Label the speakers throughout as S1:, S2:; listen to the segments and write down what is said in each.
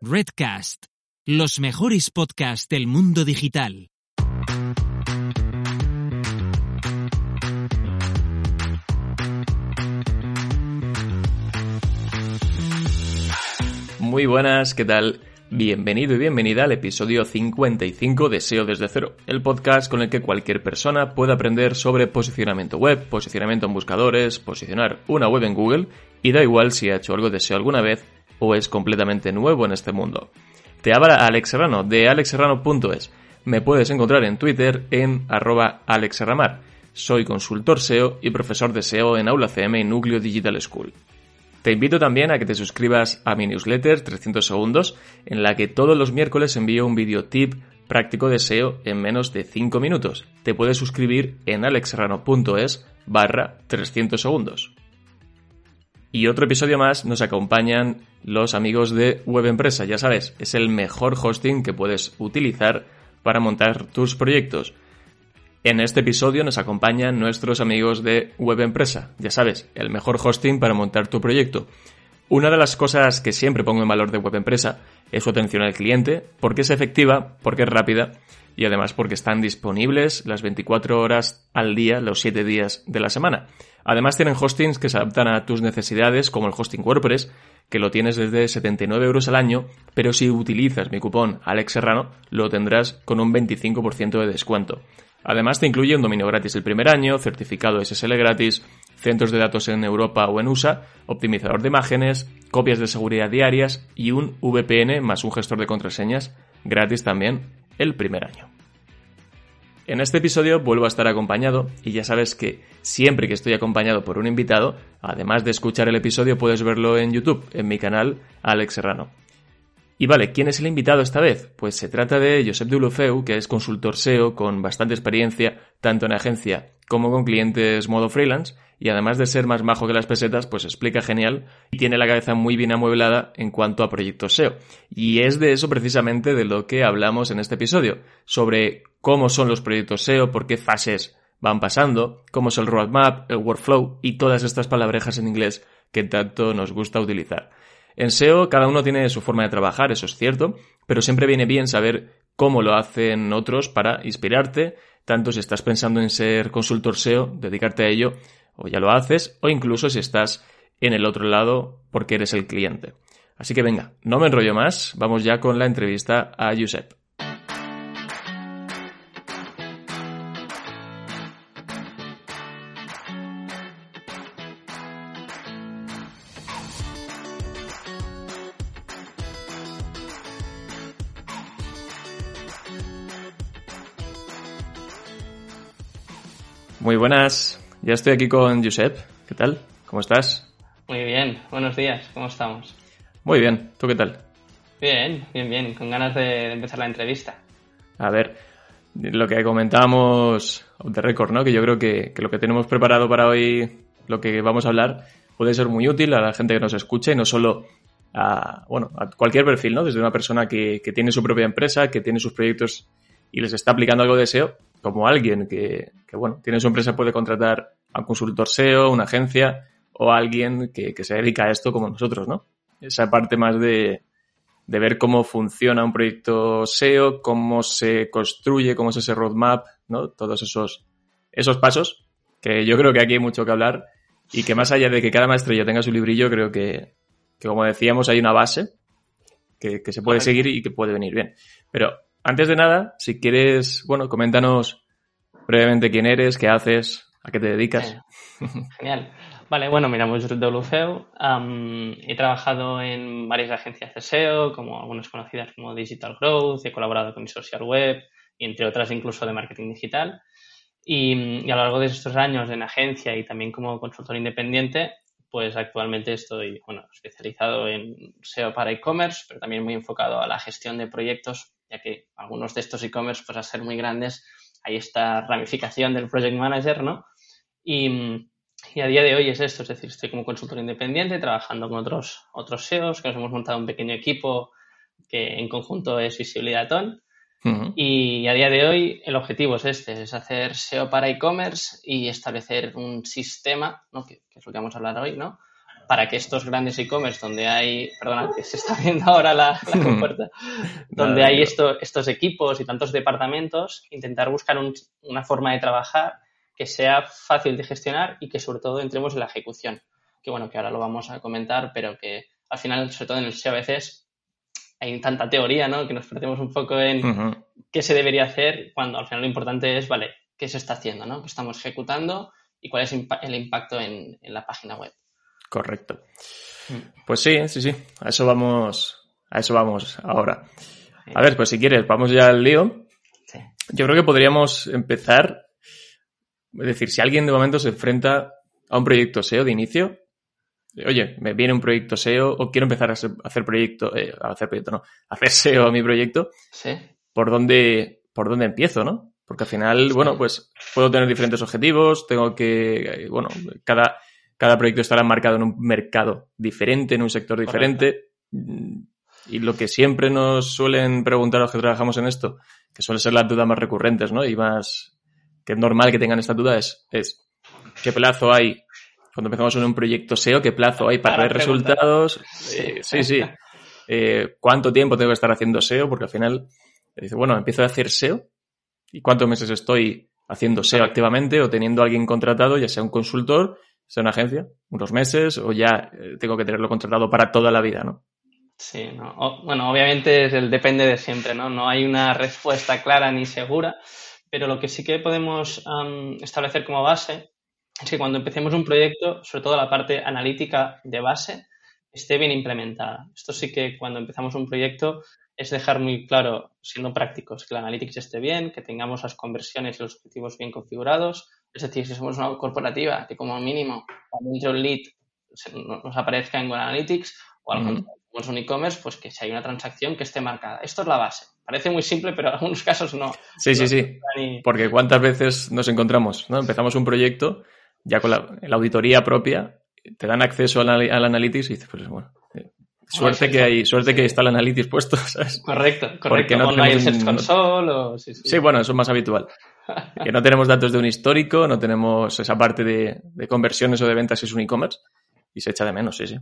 S1: Redcast, los mejores podcasts del mundo digital.
S2: Muy buenas, ¿qué tal? Bienvenido y bienvenida al episodio 55 de SEO desde cero, el podcast con el que cualquier persona puede aprender sobre posicionamiento web, posicionamiento en buscadores, posicionar una web en Google y da igual si ha hecho algo de SEO alguna vez o es completamente nuevo en este mundo. Te habla Alex Serrano de alexserrano.es. Me puedes encontrar en Twitter en arroba. Soy consultor SEO y profesor de SEO en Aula CM y Núcleo Digital School. Te invito también a que te suscribas a mi newsletter 300 segundos, en la que todos los miércoles envío un video tip práctico de SEO en menos de 5 minutos. Te puedes suscribir en alexserrano.es barra 300 segundos. Y otro episodio más nos acompañan los amigos de Web Empresa. Ya sabes, es el mejor hosting que puedes utilizar para montar tus proyectos. En este episodio nos acompañan nuestros amigos de Web Empresa. Ya sabes, el mejor hosting para montar tu proyecto. Una de las cosas que siempre pongo en valor de Web Empresa es su atención al cliente, porque es efectiva, porque es rápida y además porque están disponibles las 24 horas al día, los 7 días de la semana. Además tienen hostings que se adaptan a tus necesidades, como el hosting WordPress, que lo tienes desde 79 euros al año, pero si utilizas mi cupón Alex Serrano, lo tendrás con un 25% de descuento. Además te incluye un dominio gratis el primer año, certificado SSL gratis, centros de datos en Europa o en USA, optimizador de imágenes, copias de seguridad diarias y un VPN más un gestor de contraseñas gratis también el primer año. En este episodio vuelvo a estar acompañado y ya sabes que siempre que estoy acompañado por un invitado, además de escuchar el episodio puedes verlo en YouTube, en mi canal Alex Serrano. Y vale, ¿quién es el invitado esta vez? Pues se trata de Josep Dulofeu, que es consultor SEO con bastante experiencia tanto en agencia como con clientes modo freelance, y además de ser más majo que las pesetas, pues explica genial y tiene la cabeza muy bien amueblada en cuanto a proyectos SEO. Y es de eso precisamente de lo que hablamos en este episodio, sobre cómo son los proyectos SEO, por qué fases van pasando, cómo es el roadmap, el workflow y todas estas palabrejas en inglés que tanto nos gusta utilizar. En SEO cada uno tiene su forma de trabajar, eso es cierto, pero siempre viene bien saber cómo lo hacen otros para inspirarte, tanto si estás pensando en ser consultor SEO, dedicarte a ello, o ya lo haces, o incluso si estás en el otro lado porque eres el cliente. Así que venga, no me enrollo más, vamos ya con la entrevista a Josep. Muy buenas, ya estoy aquí con Josep. ¿Qué tal? ¿Cómo estás?
S3: Muy bien, buenos días, ¿cómo estamos?
S2: Muy bien, ¿tú qué tal?
S3: Bien, bien, bien, con ganas de empezar la entrevista.
S2: A ver, lo que comentábamos de récord, ¿no? Que yo creo que, lo que tenemos preparado para hoy, lo que vamos a hablar, puede ser muy útil a la gente que nos escucha y no solo a, bueno, a cualquier perfil, ¿no? Desde una persona que, que tiene su propia empresa, que tiene sus proyectos y les está aplicando algo de SEO, como alguien que, bueno, tiene su empresa, puede contratar a un consultor SEO, una agencia o alguien que, se dedica a esto como nosotros, ¿no? Esa parte más de, de ver cómo funciona un proyecto SEO, cómo se construye, cómo es ese roadmap, ¿no? Todos esos, esos pasos, que yo creo que aquí hay mucho que hablar y que más allá de que cada maestro ya tenga su librillo, creo que, que como decíamos, hay una base que, que se puede seguir y que puede venir bien. Pero antes de nada, si quieres, bueno, coméntanos brevemente quién eres, qué haces, a qué te dedicas.
S3: Genial. Vale, bueno, mira, soy Dolufeu. he trabajado en varias agencias de SEO, como algunas conocidas como Digital Growth, he colaborado con social web y entre otras incluso de marketing digital. Y, a lo largo de estos años en agencia y también como consultor independiente, pues actualmente estoy bueno, especializado en SEO para e-commerce, pero también muy enfocado a la gestión de proyectos ya que algunos de estos e-commerce, pues a ser muy grandes, hay esta ramificación del project manager, ¿no? Y, a día de hoy es esto, es decir, estoy como consultor independiente trabajando con otros, otros SEOs, que nos hemos montado un pequeño equipo que en conjunto es Visibilidad On. Y a día de hoy el objetivo es este, es hacer SEO para e-commerce y establecer un sistema, ¿no? que, es lo que vamos a hablar hoy, ¿no? Para que estos grandes e-commerce donde hay, perdona, que se está viendo ahora la, la donde hay esto, estos equipos y tantos departamentos, intentar buscar una forma de trabajar que sea fácil de gestionar y que sobre todo entremos en la ejecución. Que bueno, que ahora lo vamos a comentar, pero que al final, sobre todo en el SEO a veces hay tanta teoría, ¿no? Que nos perdemos un poco en qué se debería hacer cuando al final lo importante es, vale, qué se está haciendo, ¿no? ¿Qué estamos ejecutando y cuál es el impacto en, la página web?
S2: Correcto. Mm. Pues sí, sí, sí. A eso vamos, a eso vamos ahora. A ver, pues si quieres, vamos ya al lío. Yo creo que podríamos empezar es decir, si alguien de momento se enfrenta a un proyecto SEO de inicio, oye, me viene un proyecto SEO o quiero empezar a hacer proyecto, eh, a hacer proyecto, no, a hacer SEO a mi proyecto,
S3: sí.
S2: ¿por dónde, por dónde empiezo, no? Porque al final, bueno, pues puedo tener diferentes objetivos, tengo que, eh, bueno, cada, cada proyecto estará marcado en un mercado diferente, en un sector diferente. Y lo que siempre nos suelen preguntar los que trabajamos en esto, que suelen ser las dudas más recurrentes, ¿no? Y más, que es normal que tengan esta duda, es, es qué plazo hay cuando empezamos en un proyecto SEO, qué plazo hay para, ver resultados. Eh, sí, sí. Eh, ¿Cuánto tiempo tengo que estar haciendo SEO? Porque al final, dice, bueno, empiezo a hacer SEO y cuántos meses estoy haciendo SEO activamente o teniendo a alguien contratado, ya sea un consultor, sea una agencia, unos meses o ya eh, tengo que tenerlo contratado para toda la vida, ¿no?
S3: Sí, no. bueno, obviamente el depende de siempre, ¿no? No hay una respuesta clara ni segura pero lo que sí que podemos establecer como base es que cuando empecemos un proyecto, sobre todo la parte analítica de base, esté bien implementada. Esto sí que cuando empezamos un proyecto es dejar muy claro, siendo prácticos, que la analytics esté bien, que tengamos las conversiones y los objetivos bien configurados. Es decir, si somos una corporativa, que como mínimo entre un lead nos aparezca en Google Analytics o algo somos un e-commerce, pues que si hay una transacción que esté marcada. Esto es la base. Parece muy simple, pero en algunos casos no.
S2: Sí, sí, sí. Porque cuántas veces nos encontramos, ¿no? Empezamos un proyecto ya con la, auditoría propia, te dan acceso al, al analytics y dices, pues bueno, eh, suerte que hay, suerte que está el analytics puesto, ¿sabes?
S3: Correcto, correcto. Porque no, hay el Search Console o... Sí,
S2: sí. bueno, eso es más habitual. que no tenemos datos de un histórico, no tenemos esa parte de, de conversiones o de ventas si es un e-commerce y se echa de menos, sí, sí.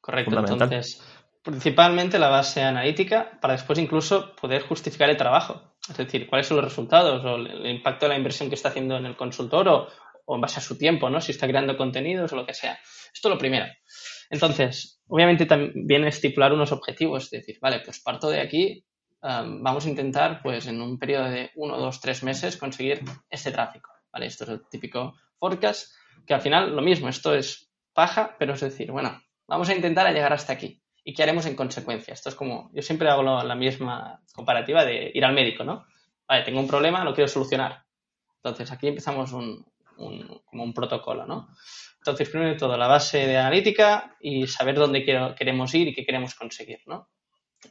S3: Correcto, entonces principalmente la base analítica para después incluso poder justificar el trabajo. Es decir, cuáles son los resultados o el impacto de la inversión que está haciendo en el consultor o, en base a su tiempo, ¿no? Si está creando contenidos o lo que sea. Esto es lo primero. Entonces, obviamente también estipular unos objetivos, es decir, vale, pues parto de aquí, vamos a intentar, pues en un periodo de uno, dos, tres meses conseguir este tráfico, ¿vale? Esto es el típico forecast, que al final lo mismo, esto es paja, pero es decir, bueno, vamos a intentar llegar hasta aquí y qué haremos en consecuencia. Esto es como, yo siempre hago la misma comparativa de ir al médico, ¿no? Vale, tengo un problema, lo quiero solucionar. Entonces, aquí empezamos un, como un protocolo, ¿no? Entonces, primero de todo, la base de analítica y saber dónde queremos ir y qué queremos conseguir, ¿no?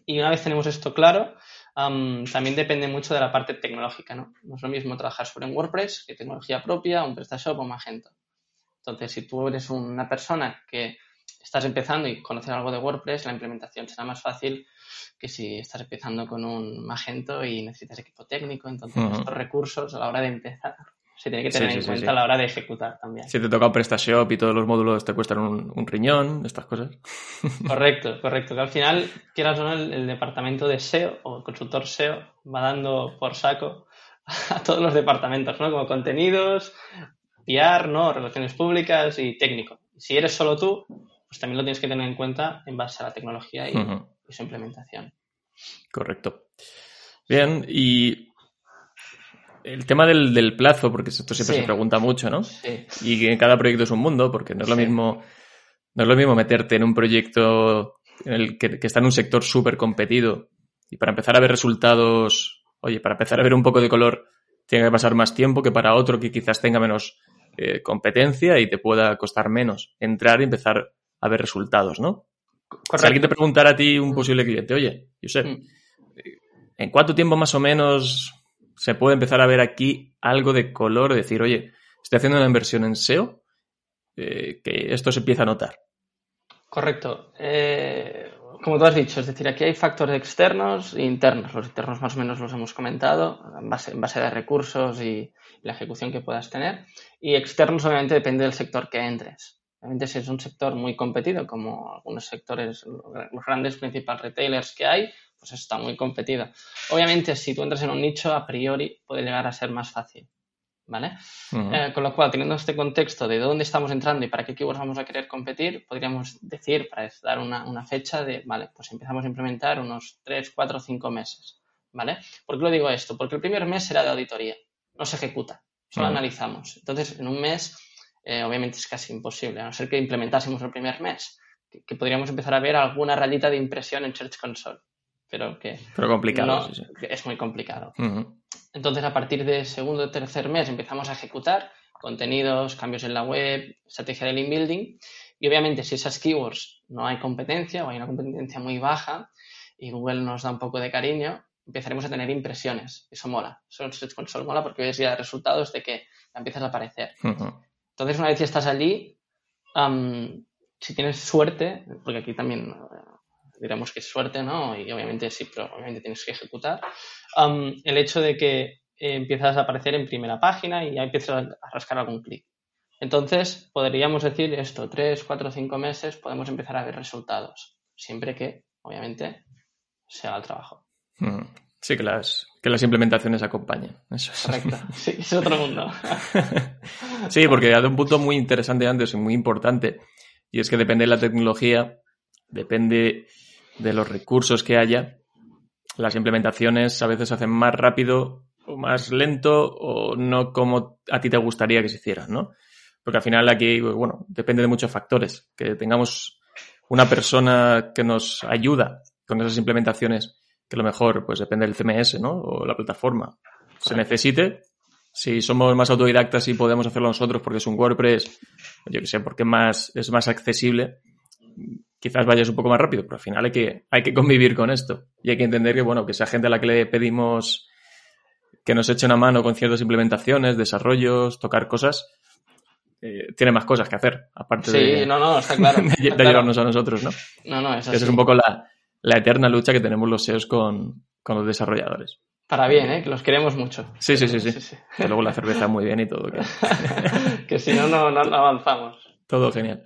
S3: Y una vez tenemos esto claro, también depende mucho de la parte tecnológica, ¿no? No es lo mismo trabajar sobre un WordPress que tecnología propia, un PrestaShop o Magento. Entonces, si tú eres una persona que estás empezando y conoces algo de WordPress, la implementación será más fácil que si estás empezando con un Magento y necesitas equipo técnico. Entonces, estos recursos a la hora de empezar se tiene que tener en cuenta a la hora de ejecutar también.
S2: Si te toca PrestaShop y todos los módulos te cuestan un, riñón, estas cosas.
S3: Correcto, correcto. Que al final, quieras o no, el, departamento de SEO o el consultor SEO va dando por saco a todos los departamentos, ¿no? Como contenidos, PR, ¿no? Relaciones públicas y técnico. Si eres solo tú, pues también lo tienes que tener en cuenta en base a la tecnología y, su implementación.
S2: Correcto. Bien, y el tema del, plazo, porque esto siempre se pregunta mucho, ¿no? Sí. Y que cada proyecto es un mundo, porque no es lo mismo, no es lo mismo meterte en un proyecto en el que, está en un sector súper competido y para empezar a ver resultados, oye, para empezar a ver un poco de color, tiene que pasar más tiempo que para otro que quizás tenga menos eh, competencia y te pueda costar menos entrar y empezar a ver resultados, ¿no? Si alguien te preguntara a ti, un posible cliente, oye, Josep, mm. ¿en cuánto tiempo más o menos se puede empezar a ver aquí algo de color? Decir, oye, estoy haciendo una inversión en SEO, eh, que esto se empieza a notar.
S3: Correcto. Eh, como tú has dicho, es decir, aquí hay factores externos e internos. Los internos más o menos los hemos comentado, en base, en base a recursos y la ejecución que puedas tener. Y externos obviamente depende del sector que entres. Obviamente, si es un sector muy competido, como algunos sectores, los grandes principales retailers que hay, pues está muy competido. Obviamente, si tú entras en un nicho, a priori puede llegar a ser más fácil. ¿Vale? Eh, con lo cual, teniendo este contexto de dónde estamos entrando y para qué keywords vamos a querer competir, podríamos decir, para dar una, una fecha de, vale, pues empezamos a implementar unos 3, 4, 5 meses. ¿Vale? ¿Por qué lo digo esto? Porque el primer mes será de auditoría, no se ejecuta, solo analizamos. Entonces, en un mes, eh, obviamente es casi imposible, a no ser que implementásemos el primer mes, que, podríamos empezar a ver alguna rayita de impresión en Search Console pero que
S2: pero complicado,
S3: es muy complicado. Entonces, a partir del segundo o tercer mes empezamos a ejecutar contenidos, cambios en la web, estrategia de link building y obviamente si esas keywords no hay competencia o hay una competencia muy baja y Google nos da un poco de cariño, empezaremos a tener impresiones. Eso mola. Eso Search Console mola porque ves ya resultados de que empiezas a aparecer. Entonces, una vez que estás allí, si tienes suerte, porque aquí también digamos que es suerte, ¿no? Y obviamente sí, pero obviamente tienes que ejecutar. el hecho de que eh, empiezas a aparecer en primera página y ya empiezas a rascar algún clic. Entonces, podríamos decir esto, tres, cuatro, cinco meses podemos empezar a ver resultados, siempre que, obviamente, sea el trabajo.
S2: Mm. Sí, que las, que las implementaciones acompañen. Eso
S3: es. Correcto. Sí, es otro mundo.
S2: sí, porque hay un punto muy interesante antes y muy importante, y es que depende de la tecnología, depende de los recursos que haya, las implementaciones a veces se hacen más rápido o más lento o no como a ti te gustaría que se hicieran, ¿no? Porque al final aquí, bueno, depende de muchos factores. Que tengamos una persona que nos ayuda con esas implementaciones, que lo mejor, pues depende del CMS, ¿no? O la plataforma. Se necesite. Si somos más autodidactas y podemos hacerlo nosotros porque es un WordPress, yo que sé, porque más, es más accesible, quizás vayas un poco más rápido, pero al final hay que, hay que convivir con esto. Y hay que entender que, bueno, que esa gente a la que le pedimos que nos eche una mano con ciertas implementaciones, desarrollos, tocar cosas, eh, tiene más cosas que hacer, aparte
S3: de, no, no, está claro,
S2: de, ayudarnos a nosotros, ¿no?
S3: No, no,
S2: es Esa es un poco la, eterna lucha que tenemos los SEOs con, los desarrolladores.
S3: Para bien, ¿eh? Que los queremos mucho.
S2: Sí, sí, sí, sí. Que luego la cerveza muy bien y todo. Que,
S3: que si no, no, no avanzamos.
S2: Todo genial.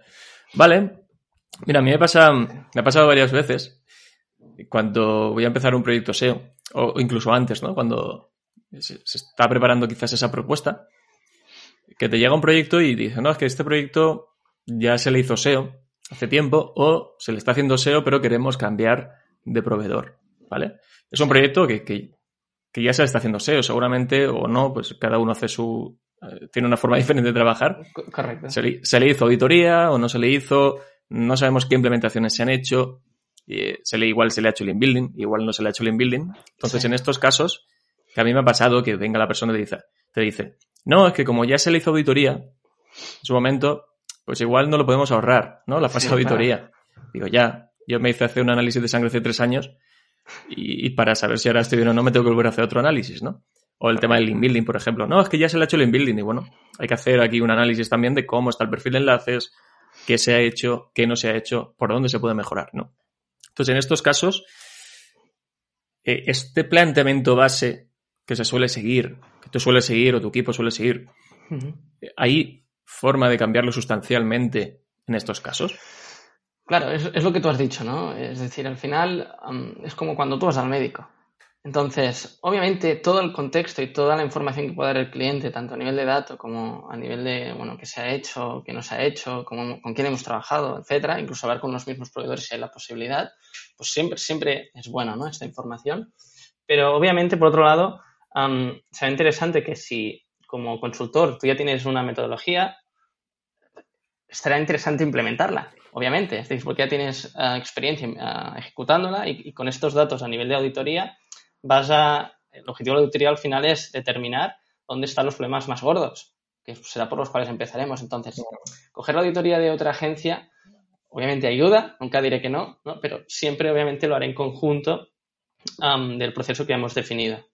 S2: Vale, Mira, a mí me, pasa, me ha pasado varias veces cuando voy a empezar un proyecto SEO, o incluso antes, ¿no? Cuando se, está preparando quizás esa propuesta, que te llega un proyecto y dice, no, es que este proyecto ya se le hizo SEO hace tiempo o se le está haciendo SEO pero queremos cambiar de proveedor, ¿vale? Es un proyecto que, que, ya se le está haciendo SEO, seguramente o no, pues cada uno hace su... Eh, tiene una forma diferente de trabajar.
S3: Correcto.
S2: se le hizo auditoría o no se le hizo, no sabemos qué implementaciones se han hecho, se le, igual se le ha hecho el inbuilding, igual no se le ha hecho el inbuilding. Entonces, en estos casos, que a mí me ha pasado que venga la persona y te dice, te dice, no, es que como ya se le hizo auditoría, en su momento, pues igual no lo podemos ahorrar, ¿no? La fase de auditoría. Digo, ya, yo me hice hacer un análisis de sangre hace tres años y, para saber si ahora estoy bien o no me tengo que volver a hacer otro análisis, ¿no? O el tema del link building, por ejemplo. No, es que ya se le ha hecho el link building y bueno, hay que hacer aquí un análisis también de cómo está el perfil de enlaces, qué se ha hecho, qué no se ha hecho, por dónde se puede mejorar, ¿no? Entonces, en estos casos, eh, este planteamiento base que se suele seguir, que tú sueles seguir o tu equipo suele seguir, ¿hay forma de cambiarlo sustancialmente en estos casos?
S3: Claro, es, lo que tú has dicho, ¿no? Es decir, al final es como cuando tú vas al médico. Entonces, obviamente, todo el contexto y toda la información que puede dar el cliente, tanto a nivel de datos como a nivel de, bueno, qué se ha hecho, qué no se ha hecho, con quién hemos trabajado, etcétera, incluso hablar con los mismos proveedores si hay la posibilidad, pues siempre, siempre es bueno, ¿no? Esta información. Pero obviamente, por otro lado, será interesante que si como consultor tú ya tienes una metodología, estará interesante implementarla, obviamente. Es porque ya tienes ah, experiencia ah, ejecutándola y, con estos datos a nivel de auditoría vas a, el objetivo de la auditoría al final es determinar dónde están los problemas más gordos, que será por los cuales empezaremos. Entonces, coger la auditoría de otra agencia, obviamente ayuda, nunca diré que no, ¿no? pero siempre obviamente lo haré en conjunto del proceso que hemos definido,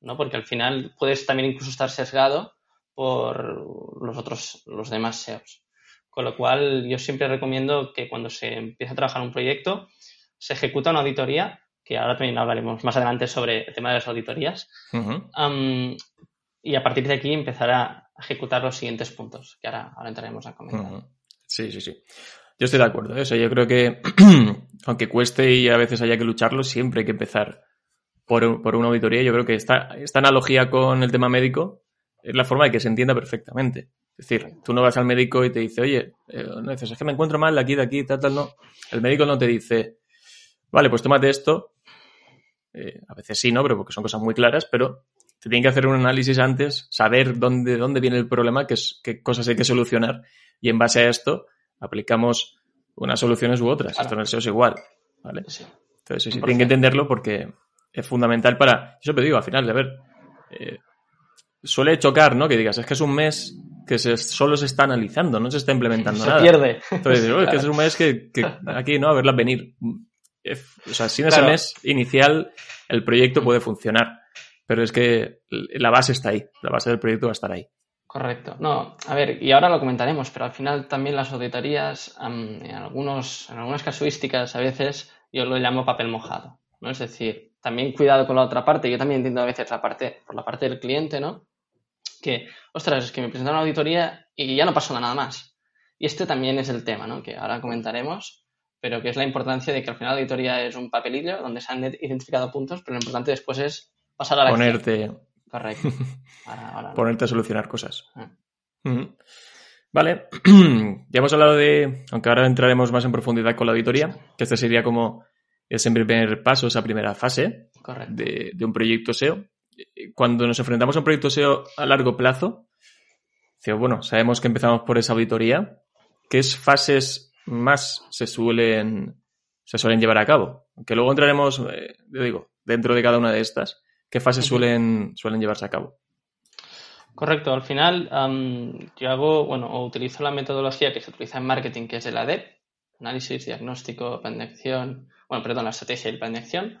S3: ¿no? Porque al final puedes también incluso estar sesgado por los otros, los demás SEOs. Con lo cual, yo siempre recomiendo que cuando se empiece a trabajar un proyecto, se ejecuta una auditoría que ahora también hablaremos más adelante sobre el tema de las auditorías. y a partir de aquí empezar a ejecutar los siguientes puntos, que ahora, ahora entraremos a comentar.
S2: Sí, sí, sí. Yo estoy de acuerdo. Eso, yo creo que, aunque cueste y a veces haya que lucharlo, siempre hay que empezar por, por una auditoría. Yo creo que esta, esta analogía con el tema médico es la forma de que se entienda perfectamente. Es decir, tú no vas al médico y te dice, oye, eh, no dices, es que me encuentro mal de aquí, de aquí, tal, tal, no. El médico no te dice, vale, pues tómate esto. Eh, a veces sí, ¿no? Pero porque son cosas muy claras, pero te tienen que hacer un análisis antes, saber dónde, dónde viene el problema, qué, es, qué cosas hay que solucionar y en base a esto aplicamos unas soluciones u otras. Esto en el SEO es igual, ¿vale? Entonces, sí, tienen que entenderlo porque es fundamental para... Yo siempre digo, al final, de ver, eh, suele chocar, ¿no? Que digas, es que es un mes que se, solo se está analizando, no se está implementando
S3: Se
S2: nada.
S3: pierde.
S2: Entonces, es que es un mes que, que aquí, ¿no? A verla venir. O sea, sin ese
S3: Claro.
S2: mes inicial, el proyecto puede funcionar. Pero es que la base está ahí. La base del proyecto va a estar ahí.
S3: Correcto. No, a ver, y ahora lo comentaremos, pero al final también las auditorías, en, algunos, en algunas casuísticas, a veces yo lo llamo papel mojado, ¿no? Es decir, también cuidado con la otra parte. Yo también entiendo a veces la parte, por la parte del cliente, ¿no? Que, ostras, es que me presentan una auditoría y ya no pasó nada más. Y este también es el tema, ¿no? Que ahora comentaremos, pero que es la importancia de que al final la auditoría es un papelillo donde se han identificado puntos, pero lo importante después es pasar a la acción.
S2: Ponerte,
S3: Correcto. Ahora- ahora-
S2: ponerte a solucionar cosas.
S3: Ah.
S2: Vale, ya hemos hablado de, aunque ahora entraremos más en profundidad con la auditoría, que este sería como ese primer paso, esa primera fase de, de un proyecto SEO. Cuando nos enfrentamos a un proyecto SEO a largo plazo, dice, bueno, sabemos que empezamos por esa auditoría. ¿Qué fases más se suelen, se suelen llevar a cabo? Que luego entraremos, eh, yo digo, dentro de cada una de estas, ¿qué fases suelen, suelen llevarse a cabo?
S3: Correcto, al final am, yo hago, bueno, o utilizo la metodología que se utiliza en marketing, que es el ADEP, análisis, diagnóstico, plan de acción, bueno, perdón, la estrategia y el plan de acción,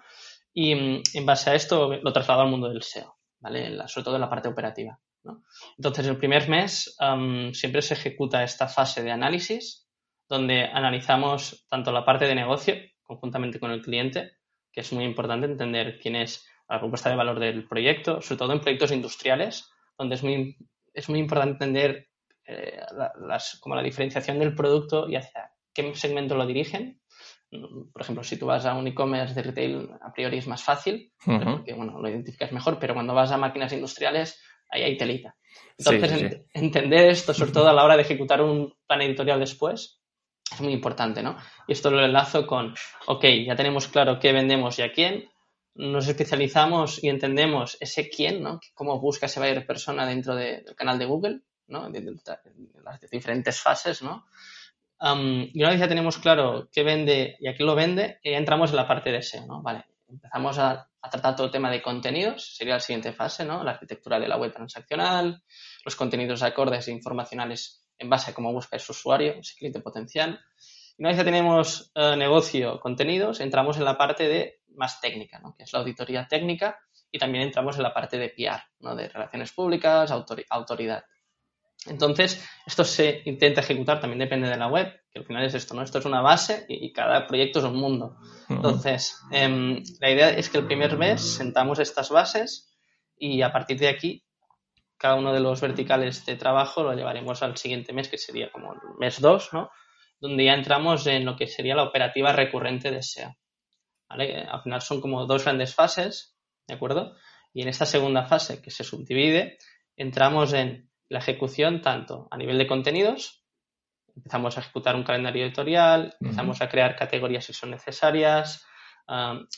S3: y mm, en base a esto lo traslado al mundo del SEO, ¿vale? La- sobre todo en la parte operativa, ¿no? Entonces, el primer mes am, siempre se ejecuta esta fase de análisis, donde analizamos tanto la parte de negocio, conjuntamente con el cliente, que es muy importante entender quién es la propuesta de valor del proyecto, sobre todo en proyectos industriales, donde es muy, es muy importante entender eh, la- las, como la diferenciación del producto y hacia qué segmento lo dirigen. Por ejemplo, si tú vas a un e-commerce de retail, a priori es más fácil, ¿vale?
S2: Ujú.
S3: porque bueno, lo identificas mejor, pero cuando vas a máquinas industriales, ahí hay telita. Entonces,
S2: sí, sí.
S3: ent- entender esto, sobre todo a la hora de ejecutar un plan editorial después, es muy importante, ¿no? Y esto lo enlazo con, ok, ya tenemos claro qué vendemos y a quién, nos especializamos y entendemos ese quién, ¿no? Cómo busca esa buyer persona dentro de- del canal de Google, ¿no? De, de- las diferentes fases, ¿no? Y una vez ya tenemos claro qué vende y a quién lo vende, ya entramos en la parte de SEO, ¿no? Vale, empezamos a, a tratar todo el tema de contenidos, sería la siguiente fase, ¿no? La arquitectura de la web transaccional, los contenidos acordes e informacionales en base a cómo busca ese usuario, ese cliente potencial. Y una vez ya tenemos eh, negocio, contenidos, entramos en la parte de más técnica, ¿no? que es la auditoría técnica, y también entramos en la parte de PR, ¿no? de relaciones públicas, autori- autoridad. Entonces, esto se intenta ejecutar, también depende de la web, que al final es esto, ¿no? Esto es una base y, y cada proyecto es un mundo. Entonces, em, la idea es que el primer mes sentamos estas bases y a partir de aquí, cada uno de los verticales de trabajo lo llevaremos al siguiente mes, que sería como el mes 2, ¿no? Donde ya entramos en lo que sería la operativa recurrente de. ¿Vale? Al final son como dos grandes fases, ¿de acuerdo? Y en esta segunda fase, que se subdivide, entramos en la ejecución tanto a nivel de contenidos, empezamos a ejecutar un calendario editorial, empezamos a crear categorías si son necesarias,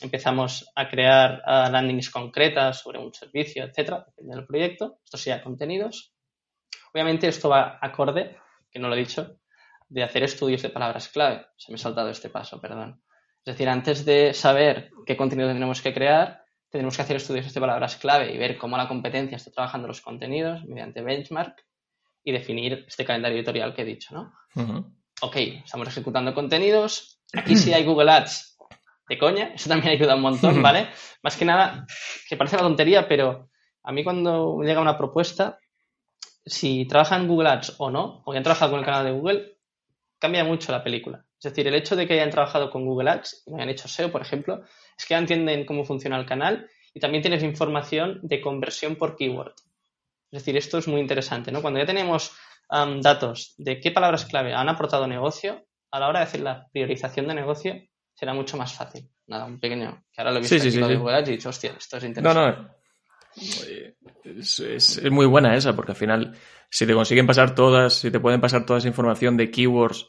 S3: empezamos a crear ah, landings concretas sobre un servicio, etcétera, depende del proyecto. Esto sería contenidos. Obviamente esto va acorde, que no lo he dicho, de hacer estudios de palabras clave. Se me ha saltado este paso, perdón. Es decir, antes de saber qué contenido tenemos que crear, tenemos que hacer estudios de palabras clave y ver cómo la competencia está trabajando los contenidos mediante benchmark y definir este calendario editorial que he dicho, ¿no?
S2: Ujú.
S3: Ok, estamos ejecutando contenidos. Aquí sí hay Google Ads de coña, eso también ayuda un montón, ¿vale? Más que nada, que parece una tontería, pero a mí cuando me llega una propuesta, si trabajan Google Ads o no, o ya han trabajado con el canal de Google, cambia mucho la película. Es decir, el hecho de que hayan trabajado con Google Ads y no hayan hecho SEO, por ejemplo, es que ya entienden cómo funciona el canal y también tienes información de conversión por keyword. Es decir, esto es muy interesante, ¿no? Cuando ya tenemos datos de qué palabras clave han aportado negocio, a la hora de hacer la priorización de negocio será mucho más fácil. Nada, un pequeño, que ahora lo he visto
S2: sí, sí,
S3: de. Google y he dicho, hostia, esto es interesante.
S2: No, no. Es, es- es muy buena esa, porque al final, si te consiguen pasar todas, si te pueden pasar toda esa información de keywords,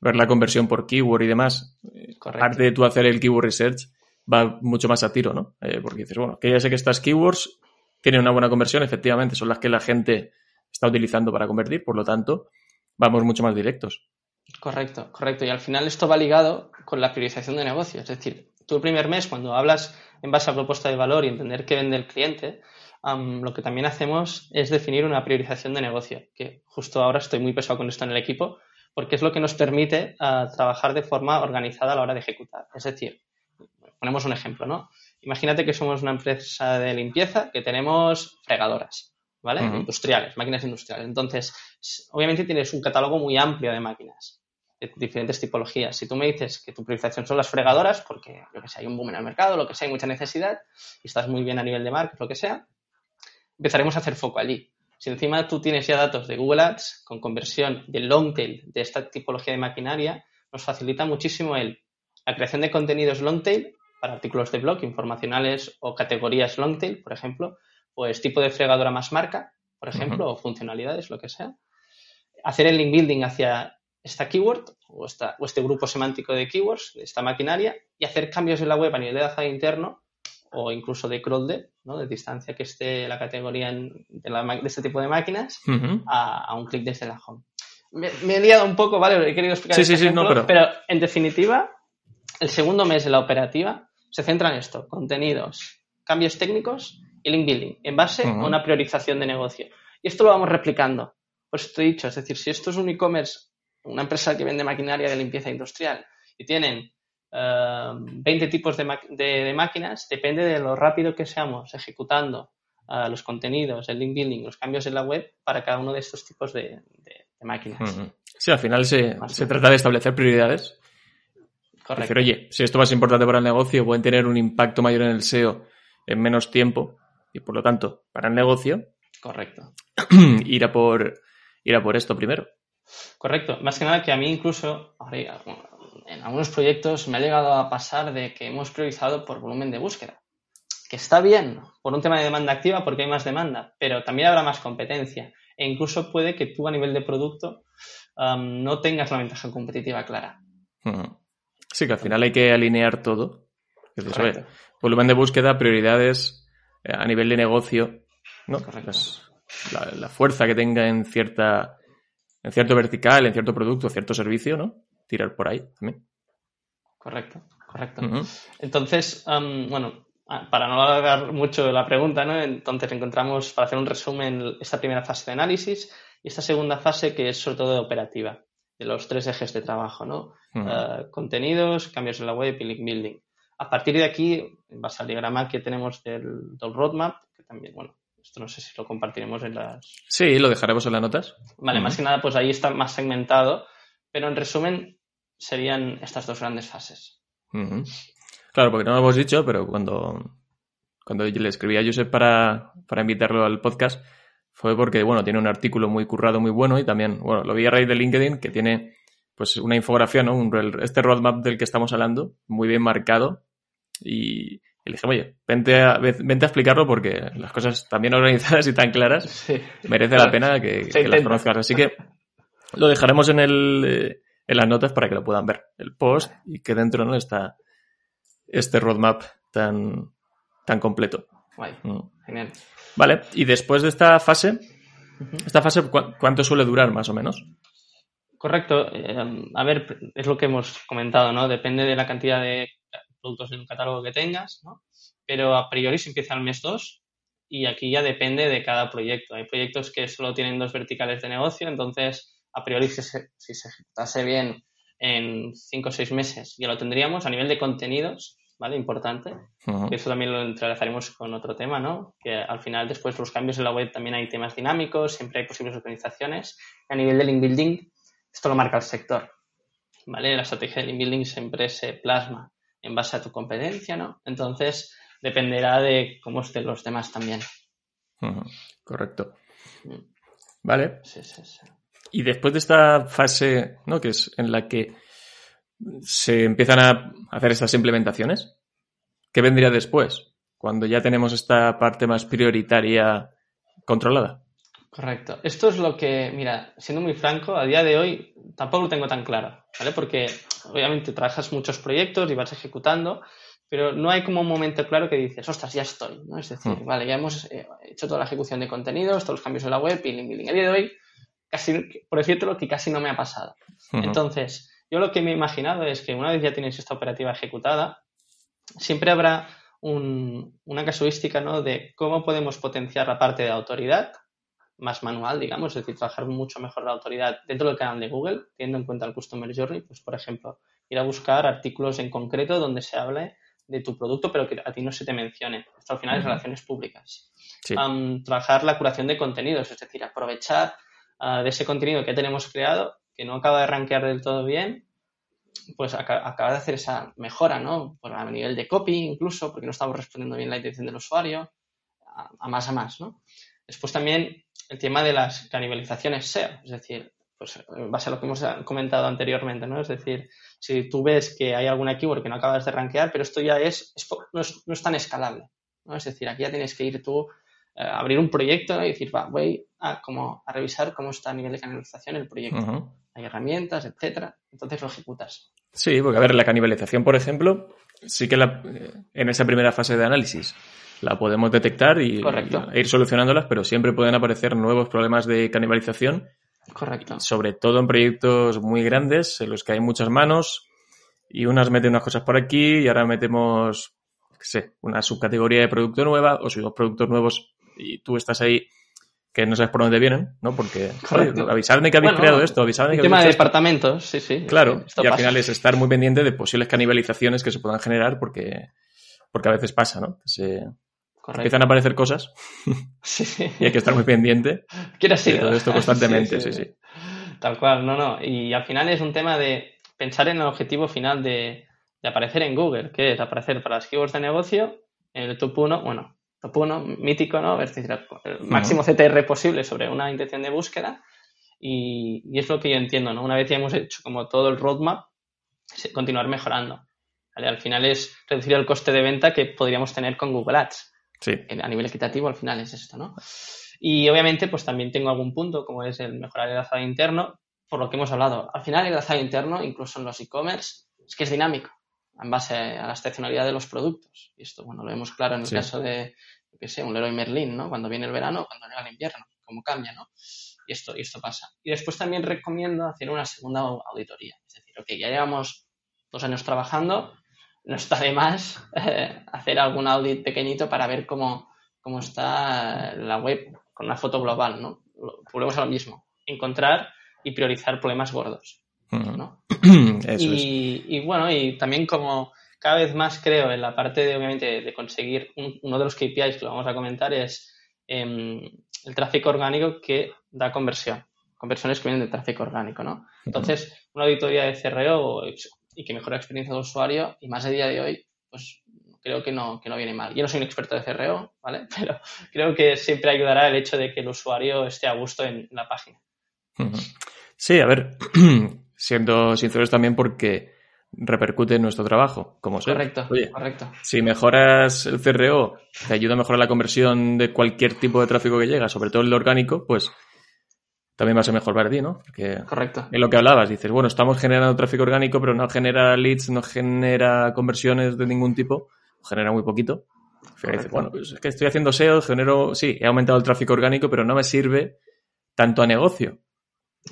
S2: ver la conversión por keyword y demás,
S3: Correcto.
S2: aparte de tú hacer el keyword research, va mucho más a tiro, ¿no? Eh, porque dices, bueno, que ya sé que estas keywords tienen una buena conversión, efectivamente, son las que la gente está utilizando para convertir, por lo tanto, vamos mucho más directos.
S3: Correcto, correcto. Y al final esto va ligado con la priorización de negocio. Es decir, tú el primer mes, cuando hablas en base a propuesta de valor y entender qué vende el cliente, lo que también hacemos es definir una priorización de negocio, que justo ahora estoy muy pesado con esto en el equipo, porque es lo que nos permite ah, trabajar de forma organizada a la hora de ejecutar. Es decir, ponemos un ejemplo, ¿no? Imagínate que somos una empresa de limpieza que tenemos fregadoras, ¿vale? Industriales, máquinas industriales. Entonces, obviamente tienes un catálogo muy amplio de máquinas diferentes tipologías. Si tú me dices que tu priorización son las fregadoras, porque yo que sé, hay un boom en el mercado, lo que sea, hay mucha necesidad, y estás muy bien a nivel de marketing, lo que sea, empezaremos a hacer foco allí. Si encima tú tienes ya datos de Google Ads con conversión de long tail de esta tipología de maquinaria, nos facilita muchísimo el, la creación de contenidos long tail para artículos de blog, informacionales o categorías long tail, por ejemplo, pues tipo de fregadora más marca, por ejemplo, o funcionalidades, lo que sea. Hacer el link building hacia esta keyword o, esta, o este grupo semántico de keywords de esta maquinaria y hacer cambios en la web a nivel de enlace interno o incluso de crawled, ¿no? de distancia que esté la categoría en- de, la ma- de este tipo de máquinas a, a un clic desde la home. Me, me he liado un poco, ¿vale? He querido explicar
S2: Sí,
S3: este
S2: sí, sí, no,
S3: ejemplo,
S2: pero-
S3: en definitiva, el segundo mes de la operativa se centra en esto, contenidos, cambios técnicos y link building, en base a una priorización de negocio. Y esto lo vamos replicando. Pues esto he dicho, es decir, si esto es un e-commerce, una empresa que vende maquinaria de limpieza industrial y tienen eh, 20 tipos de, de- de máquinas, depende de lo rápido que seamos ejecutando eh, los contenidos, el link building, los cambios en la web para cada uno de estos tipos de, máquinas.
S2: Sí, al final se,
S3: Más
S2: se trata de establecer prioridades.
S3: Correcto.
S2: Decir, oye, si esto a ser importante para el negocio, pueden tener un impacto mayor en el SEO en menos tiempo y por lo tanto, para el negocio,
S3: Correcto.
S2: ir a por, ir a por esto primero.
S3: Correcto. Más que nada que a mí incluso en algunos proyectos me ha llegado a pasar de que hemos priorizado por volumen de búsqueda. Que está bien por un tema de demanda activa porque hay más demanda, pero también habrá más competencia. E incluso puede que tú a nivel de producto no tengas la ventaja competitiva clara.
S2: Sí, que al final hay que alinear todo. Oye, volumen de búsqueda, prioridades eh, a nivel de negocio, ¿no?
S3: Correcto.
S2: Pues, la, la fuerza que tenga en cierta en cierto vertical, en cierto producto, cierto servicio, ¿no? Tirar por ahí también.
S3: Correcto. Correcto. Entonces, am, bueno, para no alargar mucho la pregunta, ¿no? Entonces encontramos, para hacer un resumen, esta primera fase de análisis y esta segunda fase que es sobre todo de operativa, de los tres ejes de trabajo, ¿no? Eh, contenidos, cambios en la web y link building. A partir de aquí, en base al diagrama que tenemos del, del roadmap, que también, bueno, esto no sé si lo compartiremos en las...
S2: Sí, lo dejaremos en las notas.
S3: Vale, más que nada, pues ahí está más segmentado, pero en resumen serían estas dos grandes fases.
S2: Claro, porque no lo hemos dicho, pero cuando, cuando le escribí a Josep para, para invitarlo al podcast, fue porque, bueno, tiene un artículo muy currado, muy bueno, y también, bueno, lo vi a raíz de LinkedIn, que tiene, pues, una infografía, ¿no? Un- este roadmap del que estamos hablando, muy bien marcado, y, y le dije, oye, vente a, ve- vente a explicarlo porque las cosas tan bien organizadas y tan claras
S3: Sí.
S2: merece la pena que, las conozcas. Así que lo dejaremos en el eh, en las notas para que lo puedan ver. El post y que dentro no está este roadmap tan, tan completo.
S3: Guay,
S2: Mm.
S3: genial.
S2: Vale, y después de esta fase, esta fase, ¿cu- ¿cuánto suele durar más o menos?
S3: Correcto. Eh, a ver, es lo que hemos comentado, ¿no? Depende de la cantidad de productos en un catálogo que tengas, ¿no? Pero a priori se empieza al mes 2 y aquí ya depende de cada proyecto. Hay proyectos que solo tienen dos verticales de negocio, entonces a priori si se, si se ejecutase bien en 5 o 6 meses ya lo tendríamos a nivel de contenidos, ¿vale? Importante.
S2: Ujú.
S3: que eso también lo entrelazaremos con otro tema, ¿no? Que al final después los cambios en la web también hay temas dinámicos, siempre hay posibles organizaciones. A nivel de link building, esto lo marca el sector, ¿vale? La estrategia de link building siempre se plasma en base a tu competencia, ¿no? Entonces dependerá de cómo estén los demás también.
S2: Correcto.
S3: Mm.
S2: Vale.
S3: Sí, sí, sí.
S2: y después de esta fase, ¿no? Que es en la que se empiezan a hacer estas implementaciones, ¿qué vendría después? Cuando ya tenemos esta parte más prioritaria controlada.
S3: Correcto. Esto es lo que, mira, siendo muy franco, a día de hoy tampoco lo tengo tan claro, ¿vale? Porque obviamente trabajas muchos proyectos y vas ejecutando, pero no hay como un momento claro que dices, ostras, ya estoy, ¿no? Es decir, hmm. vale, ya hemos eh, hecho toda la ejecución de contenidos, todos los cambios en la web, billing, billing. A día de hoy, casi, por decirte que casi no me ha pasado. Entonces, yo lo que me he imaginado es que una vez ya tienes esta operativa ejecutada, siempre habrá una casuística, ¿no? De cómo podemos potenciar la parte de autoridad más manual, digamos, es decir, trabajar mucho mejor la autoridad dentro del canal de Google, teniendo en cuenta el Customer Journey, pues por ejemplo, ir a buscar artículos en concreto donde se hable de tu producto, pero que a ti no se te mencione. Esto al final es relaciones públicas. trabajar la curación de contenidos, es decir, aprovechar ah, de ese contenido que tenemos creado, que no acaba de rankear del todo bien, pues acaba de hacer esa mejora, ¿no? Por a nivel de copy incluso, porque no estamos respondiendo bien la intención del usuario, a, a más a más, ¿no? Después también el tema de las canibalizaciones SEO, es decir, pues en base a lo que hemos comentado anteriormente, ¿no? Es decir, si tú ves que hay alguna keyword que no acabas de rankear, pero esto ya es, no, es tan escalable, ¿no? Es decir, aquí ya tienes que ir tú a eh, abrir un proyecto y decir, va, voy a, como, a revisar cómo está a nivel de canibalización el proyecto. Hay herramientas, etcétera, entonces lo ejecutas.
S2: Sí, porque a ver, la canibalización, por ejemplo, sí que la, en esa primera fase de análisis la podemos detectar y, ir solucionándolas, pero siempre pueden aparecer nuevos problemas de canibalización.
S3: Correcto.
S2: Sobre todo en proyectos muy grandes, en los que hay muchas manos y unas meten unas cosas por aquí y ahora metemos, qué sé, una subcategoría de producto nueva o si dos productos nuevos y tú estás ahí que no sabes por dónde vienen, ¿no? Porque avisadme que habéis creado esto, avisadme que
S3: tema de departamentos, sí, sí.
S2: Claro, y al final es estar muy pendiente de posibles canibalizaciones que se puedan generar porque, porque a veces pasa, ¿no? Se, Empiezan a aparecer cosas y hay que estar muy pendiente
S3: de
S2: todo esto constantemente, sí sí,
S3: Tal cual, no, no. Y al final es un tema de pensar en el objetivo final de, aparecer en Google, que es aparecer para las keywords de negocio en el top 1, bueno, top 1 mítico, ¿no? Es decir, el máximo CTR posible sobre una intención de búsqueda. Y, y, es lo que yo entiendo, ¿no? Una vez ya hemos hecho como todo el roadmap, continuar mejorando. Al final es reducir el coste de venta que podríamos tener con Google Ads.
S2: Sí.
S3: A nivel equitativo al final es esto, ¿no? Y obviamente pues también tengo algún punto como es el mejorar el enlazado interno, por lo que hemos hablado. Al final el enlazado interno, incluso en los e-commerce, es que es dinámico en base a la estacionalidad de los productos. Y esto, bueno, lo vemos claro en el caso de, qué sé, un Leroy Merlin, ¿no? Cuando viene el verano, cuando llega el invierno, cómo cambia, ¿no? Y esto, y esto pasa. Y después también recomiendo hacer una segunda auditoría. Es decir, ok, ya llevamos dos años trabajando, no está de más eh, hacer algún audit pequeñito para ver cómo, cómo está la web con una foto global, ¿no? Volvemos a lo mismo, encontrar y priorizar problemas gordos, ¿no? y, bueno, y también como cada vez más creo en la parte de, obviamente, de conseguir uno de los KPIs que lo vamos a comentar es em, el tráfico orgánico que da conversión, conversiones que vienen de tráfico orgánico, ¿no? Entonces, una auditoría de CRO y que mejore la experiencia del usuario y más a día de hoy, pues creo que no, que no viene mal. Yo no soy un experto de CRO, ¿vale? Pero creo que siempre ayudará el hecho de que el usuario esté a gusto en la página.
S2: Sí, a ver, siendo sinceros también porque repercute en nuestro trabajo, como sea.
S3: Correcto, correcto.
S2: Si mejoras el CRO, te ayuda a mejorar la conversión de cualquier tipo de tráfico que llega, sobre todo el orgánico, pues también va a ser mejor para ti, ¿no? Porque
S3: Correcto.
S2: En lo que hablabas, dices, bueno, estamos generando tráfico orgánico, pero no genera leads, no genera conversiones de ningún tipo, genera muy poquito. Dices, bueno, pues es que estoy haciendo SEO, genero, sí, he aumentado el tráfico orgánico, pero no me sirve tanto a negocio.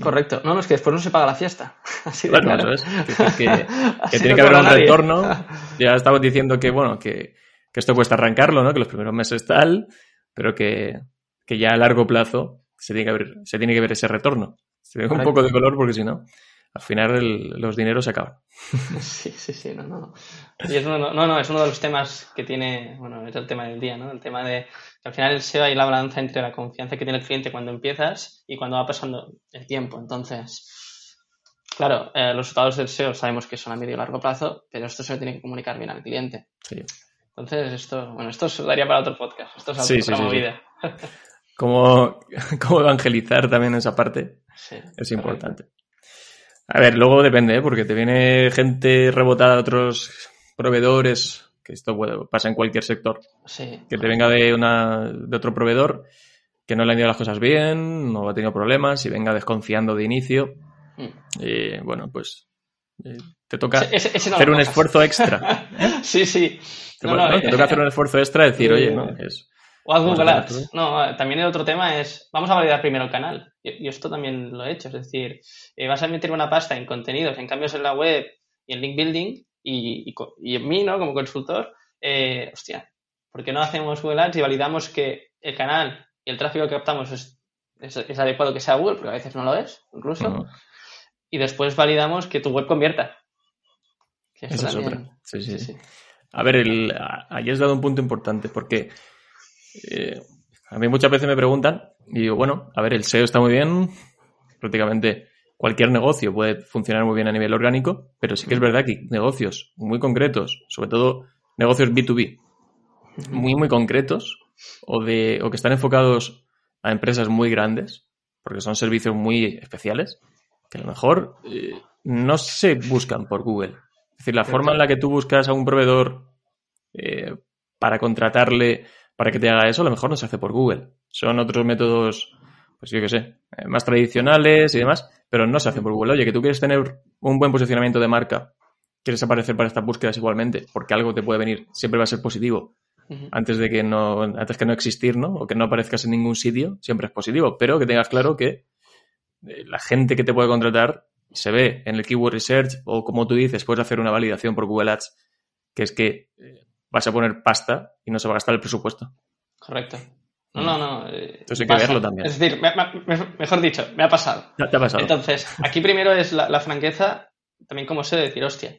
S3: Correcto. No, no, es que después no se paga la fiesta. Así
S2: de claro. Que, tiene que haber un retorno. Ya estamos diciendo que, bueno, que, que, esto cuesta arrancarlo, ¿no? Que los primeros meses tal, pero que, que ya a largo plazo se tiene que ver, se tiene que ver ese retorno. Se ve un poco de color porque si no, al final los dineros se acaban.
S3: Sí, sí, sí, no, no. Y es uno, no, no, es uno de los temas que tiene, bueno, es el tema del día, ¿no? El tema de que al final el SEO hay la balanza entre la confianza que tiene el cliente cuando empiezas y cuando va pasando el tiempo. Entonces, claro, eh, los resultados del SEO sabemos que son a medio y largo plazo, pero esto se lo tiene que comunicar bien al cliente.
S2: Sí.
S3: Entonces, esto, bueno, esto se daría para otro podcast. Esto es otra movida.
S2: cómo, cómo evangelizar también esa parte es importante. A ver, luego depende, ¿eh? porque te viene gente rebotada de otros proveedores, que esto puede, pasa en cualquier sector, que te venga de, una, de otro proveedor que no le han ido las cosas bien, no ha tenido problemas y venga desconfiando de inicio. Mm. Y bueno, pues eh, te toca hacer un esfuerzo extra.
S3: sí, sí.
S2: Te, te toca hacer un esfuerzo extra y decir, oye, ¿no? Es,
S3: o haz Google Ads. No, también el otro tema es, vamos a validar primero el canal. Y, esto también lo he hecho. Es decir, eh, vas a meter una pasta en contenidos, en cambios en la web y en link building y, y, en mí, ¿no? Como consultor, eh, hostia, ¿por qué no hacemos Google Ads y validamos que el canal y el tráfico que captamos es, es, adecuado que sea Google, porque a veces no lo es, incluso. Y después validamos que tu web convierta.
S2: Esa es otra. Sí, sí. A ver, el, ahí has dado un punto importante, porque eh, a mí muchas veces me preguntan y digo, bueno, a ver, el SEO está muy bien, prácticamente cualquier negocio puede funcionar muy bien a nivel orgánico, pero sí que es verdad que negocios muy concretos, sobre todo negocios B2B, muy, muy concretos, o, de, o que están enfocados a empresas muy grandes, porque son servicios muy especiales, que a lo mejor eh, no se buscan por Google. Es decir, la forma en la que tú buscas a un proveedor eh, para contratarle para que te haga eso, a lo mejor no se hace por Google. Son otros métodos, pues yo qué sé, eh, más tradicionales y demás, pero no se hace por Google. Oye, que tú quieres tener un buen posicionamiento de marca, quieres aparecer para estas búsquedas igualmente, porque algo te puede venir, siempre va a ser positivo. Antes de que no, antes que no existir, ¿no? O que no aparezcas en ningún sitio, siempre es positivo. Pero que tengas claro que eh, la gente que te puede contratar se ve en el keyword research o como tú dices, puedes hacer una validación por Google Ads, que es que eh, vas a poner pasta y no se va a gastar el presupuesto.
S3: Correcto. No, no, no.
S2: Eh, Entonces hay que verlo también.
S3: Es decir, mejor dicho, me ha pasado.
S2: te ha pasado.
S3: Entonces, aquí primero es la, franqueza, también como sé decir, hostia,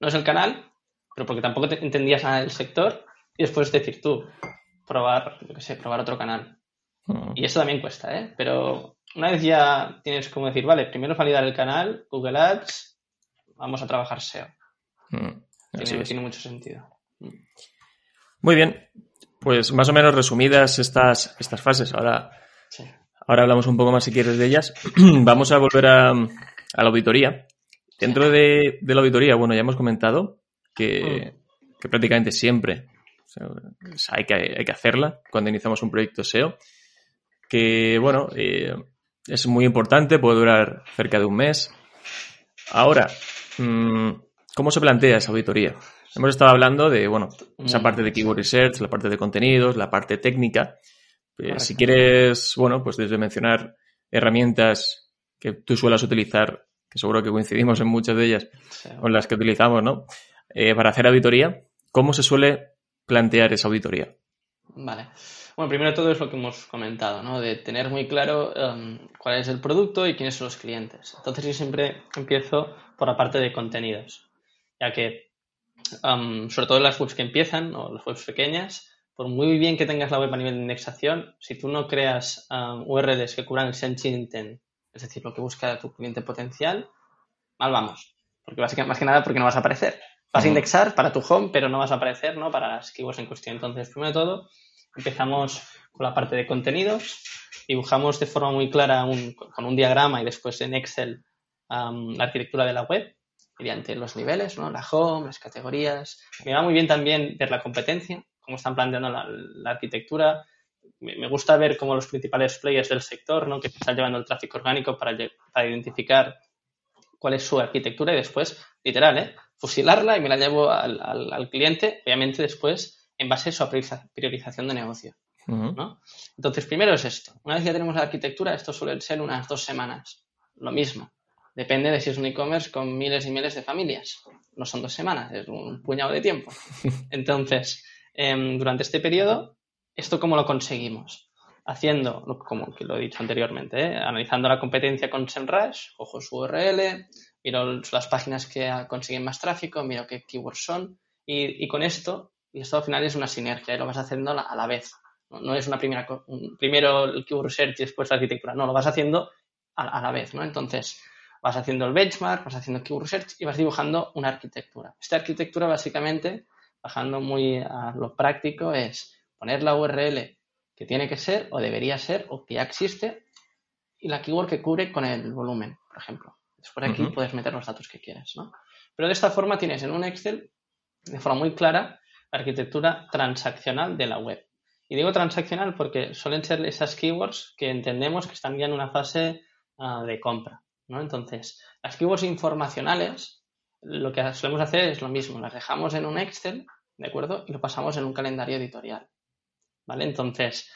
S3: no es el canal, pero porque tampoco entendías nada del sector, y después decir tú, probar, yo qué sé, probar otro canal. Mm. Y eso también cuesta, ¿eh? Pero una vez ya tienes como decir, vale, primero validar el canal, Google Ads, vamos a trabajar SEO. Mm. tiene mucho sentido.
S2: Muy bien, pues más o menos resumidas estas, estas fases. Ahora, ahora hablamos un poco más si quieres de ellas. Vamos a volver a, la auditoría. Dentro de, la auditoría, bueno, ya hemos comentado que, mm. prácticamente siempre hay, que, hay que hacerla cuando iniciamos un proyecto SEO. Que, bueno, eh, es muy importante, puede durar cerca de un mes. Ahora, mm, ¿cómo se plantea esa auditoría? Hemos estado hablando de, bueno, esa mm. parte de keyword research, la parte de contenidos, la parte técnica. Eh, si quieres, bueno, pues desde mencionar herramientas que tú suelas utilizar, que seguro que coincidimos en muchas de ellas, con las que utilizamos, ¿no? Eh, para hacer auditoría, ¿cómo se suele plantear esa auditoría?
S3: Vale. Bueno, primero todo es lo que hemos comentado, ¿no? De tener muy claro em, cuál es el producto y quiénes son los clientes. Entonces yo siempre empiezo por la parte de contenidos, ya que sobre todo en las webs que empiezan o las webs pequeñas, por muy bien que tengas la web a nivel de indexación, si tú no creas URLs que cubran el search intent, es decir, lo que busca tu cliente potencial, mal vamos. Porque básicamente, más que nada porque no vas a aparecer. Vas a indexar para tu home, pero no vas a aparecer ¿no? para las keywords en cuestión. Entonces, primero de todo, empezamos con la parte de contenidos, dibujamos de forma muy clara con un diagrama y después en Excel la arquitectura de la web mediante los niveles, ¿no? La home, las categorías. Me va muy bien también ver la competencia, cómo están planteando la, arquitectura. Me, gusta ver cómo los principales players del sector, ¿no? Que están llevando el tráfico orgánico para, para identificar cuál es su arquitectura y después, literal, ¿eh? fusilarla y me la llevo al, al, cliente, obviamente después en base a su priorización de negocio. ¿no? Entonces, primero es esto. Una vez ya tenemos la arquitectura, esto suele ser unas dos semanas. Lo mismo. Depende de si es un e-commerce con miles y miles de familias. No son dos semanas, es un puñado de tiempo. Entonces, em, durante este periodo, ¿esto cómo lo conseguimos? Haciendo, como que lo he dicho anteriormente, ¿eh? analizando la competencia con SEMrush, cojo su URL, miro las páginas que consiguen más tráfico, miro qué keywords son, y, con esto, y esto al final es una sinergia, y lo vas haciendo a la, vez. No, es una primera, primero el keyword search y después la arquitectura, no, lo vas haciendo a, a la vez, ¿no? Entonces, vas haciendo el benchmark, vas haciendo keyword research y vas dibujando una arquitectura. Esta arquitectura básicamente, bajando muy a lo práctico, es poner la URL que tiene que ser o debería ser o que ya existe y la keyword que cubre con el volumen, por ejemplo. Después aquí puedes meter los datos que quieras, ¿no? Pero de esta forma tienes en un Excel, de forma muy clara, la arquitectura transaccional de la web. Y digo transaccional porque suelen ser esas keywords que entendemos que están ya en una fase ah, de compra, ¿no? Entonces, las keywords informacionales, lo que solemos hacer es lo mismo, las dejamos en un Excel, ¿de acuerdo? Y lo pasamos en un calendario editorial, ¿vale? Entonces,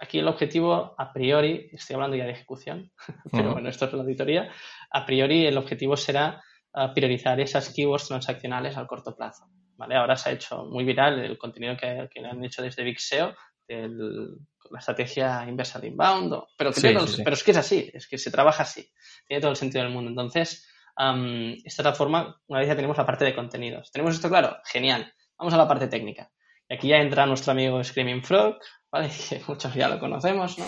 S3: aquí el objetivo a priori, estoy hablando ya de ejecución, pero bueno, esto es la auditoría, a priori el objetivo será ah, priorizar esas keywords transaccionales al corto plazo, ¿vale? Ahora se ha hecho muy viral el contenido que, han hecho desde Big SEO, la estrategia inversa de inbound, pero, pero es que es así, es que se trabaja así, tiene todo el sentido del mundo. Entonces, esta es la forma, una vez ya tenemos la parte de contenidos. ¿Tenemos esto claro? Genial. Vamos a la parte técnica. Y aquí ya entra nuestro amigo Screaming Frog, ¿vale? Que muchos ya lo conocemos, ¿no?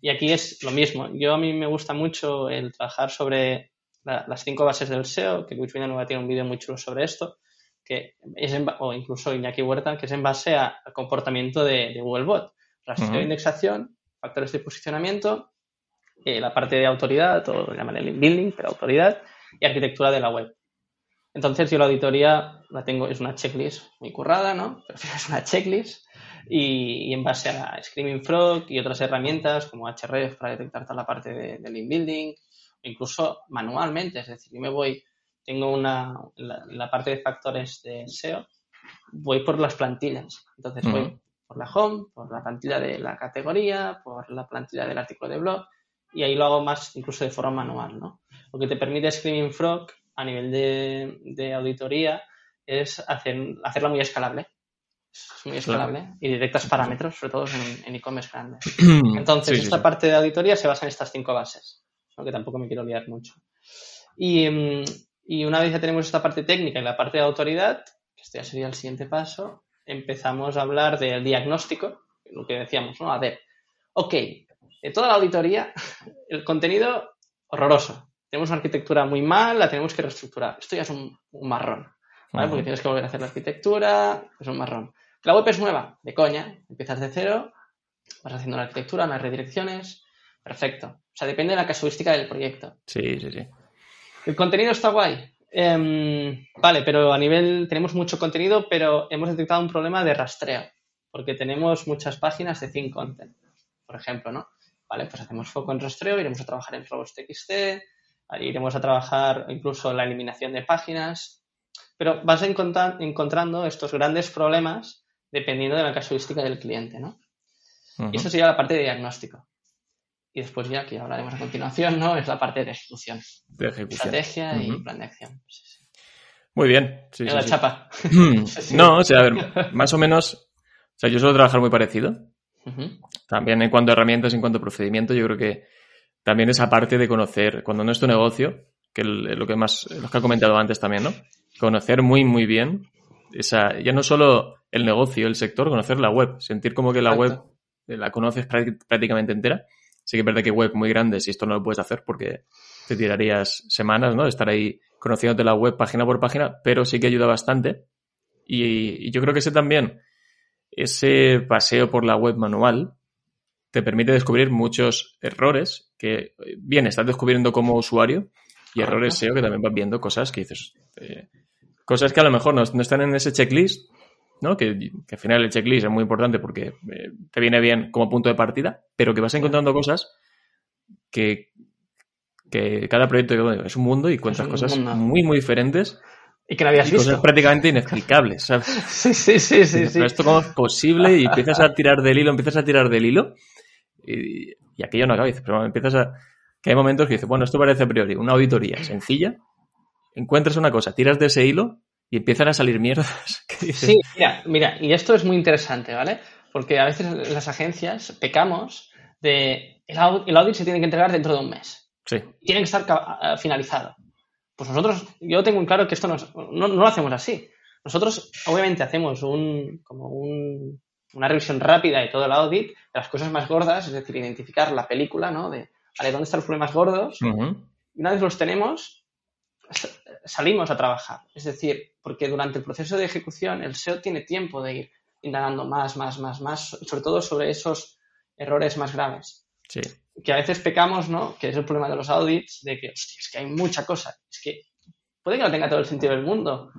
S3: Y aquí es lo mismo. Yo a mí me gusta mucho el trabajar sobre las cinco bases del SEO, que Luis Villanueva tiene un vídeo muy chulo sobre esto, que es o incluso Iñaki Huerta, que es en base al comportamiento de, Googlebot. Rastreo de indexación, factores de posicionamiento, eh, la parte de autoridad, o lo llaman el building, pero autoridad, y arquitectura de la web. Entonces yo la auditoría la tengo, es una checklist muy currada, ¿no? Prefiero es una checklist y, en base a Screaming Frog y otras herramientas como Href para detectar toda la parte de, link building, incluso manualmente, es decir, yo me voy, tengo una, la, parte de factores de SEO, voy por las plantillas, entonces voy por la home, por la plantilla de la categoría, por la plantilla del artículo de blog y ahí lo hago más incluso de forma manual, ¿no? Lo que te permite Screaming Frog a nivel de, auditoría es hacer, hacerla muy escalable. Es muy escalable y directas parámetros, sobre todo en e-commerce grande. Entonces, esta parte de auditoría se basa en estas cinco bases, aunque tampoco me quiero olvidar mucho. Y, y, una vez ya tenemos esta parte técnica y la parte de autoridad, que este ya sería el siguiente paso, empezamos a hablar del diagnóstico, lo que decíamos, ¿no? A ver, ok, de toda la auditoría, el contenido horroroso. Tenemos una arquitectura muy mal, la tenemos que reestructurar. Esto ya es un, marrón, ¿vale? Porque tienes que volver a hacer la arquitectura, es un marrón. La web es nueva, de coña, empiezas de cero, vas haciendo la arquitectura, unas redirecciones, perfecto. O sea, depende de la casuística del proyecto.
S2: Sí, sí, sí.
S3: El contenido está guay. Em, vale, pero a nivel, tenemos mucho contenido, pero hemos detectado un problema de rastreo, porque tenemos muchas páginas de thin content, por ejemplo, ¿no? Vale, pues hacemos foco en rastreo, iremos a trabajar en robots.txt, iremos a trabajar incluso la eliminación de páginas, pero vas encontrando estos grandes problemas dependiendo de la casuística del cliente, ¿no? Y eso sería la parte de diagnóstico. Y después ya, que hablaremos a continuación, ¿no? Es la parte de ejecución.
S2: De ejecución.
S3: Estrategia y plan de acción.
S2: Muy bien.
S3: Sí, la chapa.
S2: no, o sea, a ver, más o menos, o sea, yo suelo trabajar muy parecido. También en cuanto a herramientas, en cuanto a procedimiento, yo creo que también esa parte de conocer, cuando no es tu negocio, que lo que más, lo que ha comentado antes también, ¿no? Conocer muy, muy bien esa, ya no solo el negocio, el sector, conocer la web, sentir como que la web la conoces prácticamente entera. Sí que es verdad que web muy grande, si esto no lo puedes hacer porque te tirarías semanas, ¿no? De estar ahí conociéndote la web página por página, pero sí que ayuda bastante. y yo creo que ese también, ese paseo por la web manual te permite descubrir muchos errores que, bien, estás descubriendo como usuario y errores SEO que también vas viendo cosas que dices, eh, cosas que a lo mejor no, están en ese checklist, ¿no? Que, al final el checklist es muy importante porque eh, te viene bien como punto de partida, pero que vas encontrando cosas que, que cada proyecto es un mundo y encuentras cosas muy, muy diferentes
S3: y que no habías visto.
S2: Cosas prácticamente inexplicables, ¿sabes?
S3: sí, sí, sí, sí,
S2: Pero esto cómo es posible y empiezas a tirar del hilo, empiezas a tirar del hilo y, aquello no acaba. Dices, pero empiezas a... Que hay momentos que dices, bueno, esto parece a priori una auditoría sencilla, encuentras una cosa, tiras de ese hilo y empiezan a salir mierdas.
S3: Sí, mira, mira, y esto es muy interesante, ¿vale? Porque a veces las agencias pecamos de el, audit se tiene que entregar dentro de un mes.
S2: Sí.
S3: Tiene que estar finalizado. Pues nosotros, yo tengo en claro que esto no, lo hacemos así. Nosotros, obviamente, hacemos un, como una revisión rápida de todo el audit, de las cosas más gordas, es decir, identificar la película, ¿no? De, vale, ¿dónde están los problemas gordos? Y una vez los tenemos, salimos a trabajar. Es decir, porque durante el proceso de ejecución el SEO tiene tiempo de ir indagando más, más, más, más, sobre todo sobre esos errores más graves.
S2: Sí.
S3: Que a veces pecamos, ¿no? Que es el problema de los audits, de que, hostia, es que hay mucha cosa. Es que puede que no tenga todo el sentido del mundo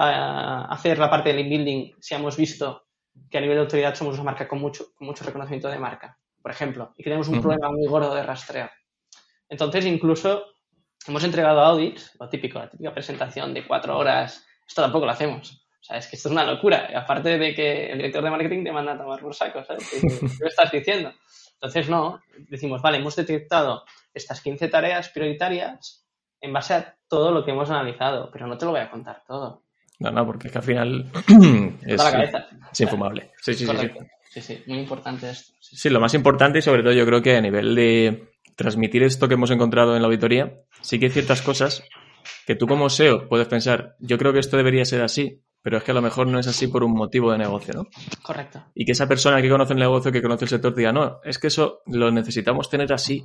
S3: hacer la parte del inbuilding si hemos visto que a nivel de autoridad somos una marca con mucho, con mucho reconocimiento de marca, por ejemplo, y que tenemos un problema muy gordo de rastreo. Entonces, incluso hemos entregado audits, lo típico, la típica presentación de cuatro horas, esto tampoco lo hacemos. O sea, es que esto es una locura. aparte de que el director de marketing te manda a tomar por saco, ¿sabes? ¿Qué, qué estás diciendo? Entonces, no, decimos, vale, hemos detectado estas 15 tareas prioritarias en base a todo lo que hemos analizado, pero no te lo voy a contar todo.
S2: No, no, porque es que al final
S3: es, la cabeza.
S2: es infumable. Sí, sí, sí,
S3: sí, sí. muy importante esto.
S2: Sí, lo más importante y sobre todo yo creo que a nivel de transmitir esto que hemos encontrado en la auditoría, sí que hay ciertas cosas que tú como SEO puedes pensar, yo creo que esto debería ser así, pero es que a lo mejor no es así por un motivo de negocio, ¿no?
S3: Correcto.
S2: Y que esa persona que conoce el negocio, que conoce el sector, diga, no, es que eso lo necesitamos tener así,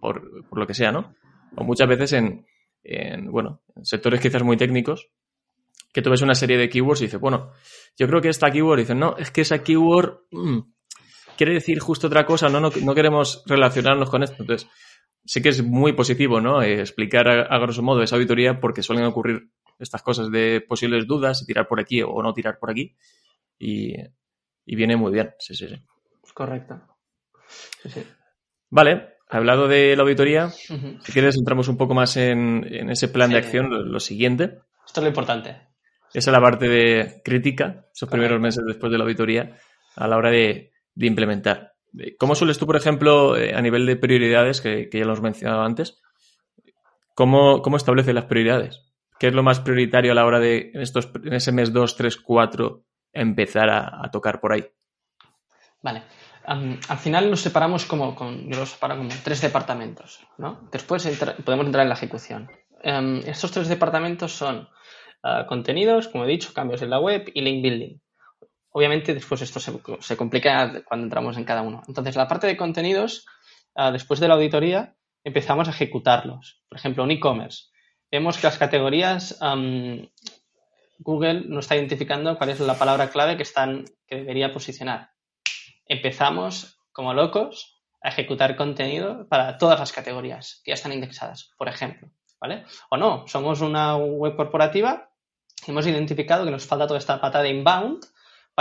S2: por, por lo que sea, ¿no? O muchas veces en, en, bueno, en sectores quizás muy técnicos, que tú ves una serie de keywords y dices, bueno, yo creo que esta keyword, dices, no, es que esa keyword mm, quiere decir justo otra cosa, no, no, queremos relacionarnos con esto. Entonces, sí que es muy positivo, ¿no? Eh, explicar a, grosso modo esa auditoría porque suelen ocurrir estas cosas de posibles dudas, tirar por aquí o no tirar por aquí. Y, viene muy bien, sí, sí, sí.
S3: Correcto. Sí, sí.
S2: Vale, hablado de la auditoría, si quieres entramos un poco más en, ese plan de acción, lo, siguiente.
S3: Esto es lo importante.
S2: Esa es la parte de crítica, esos primeros meses después de la auditoría, a la hora de, implementar. ¿Cómo sueles tú, por ejemplo, eh, a nivel de prioridades, que, ya lo hemos mencionado antes, ¿cómo, cómo estableces las prioridades? ¿Qué es lo más prioritario a la hora de, en, estos, en ese mes 2, 3, 4, empezar a, tocar por ahí?
S3: Vale. al final nos separamos como, yo los separo como tres departamentos, ¿no? Después podemos entrar en la ejecución. Em, estos tres departamentos son contenidos, como he dicho, cambios en la web y link building. Obviamente después esto se, complica cuando entramos en cada uno. Entonces la parte de contenidos, ah, después de la auditoría, empezamos a ejecutarlos. Por ejemplo, un e-commerce. Vemos que las categorías Google no está identificando cuál es la palabra clave que, están, que debería posicionar. Empezamos, como locos, a ejecutar contenido para todas las categorías que ya están indexadas, por ejemplo. ¿Vale? O no, somos una web corporativa hemos identificado que nos falta toda esta pata de inbound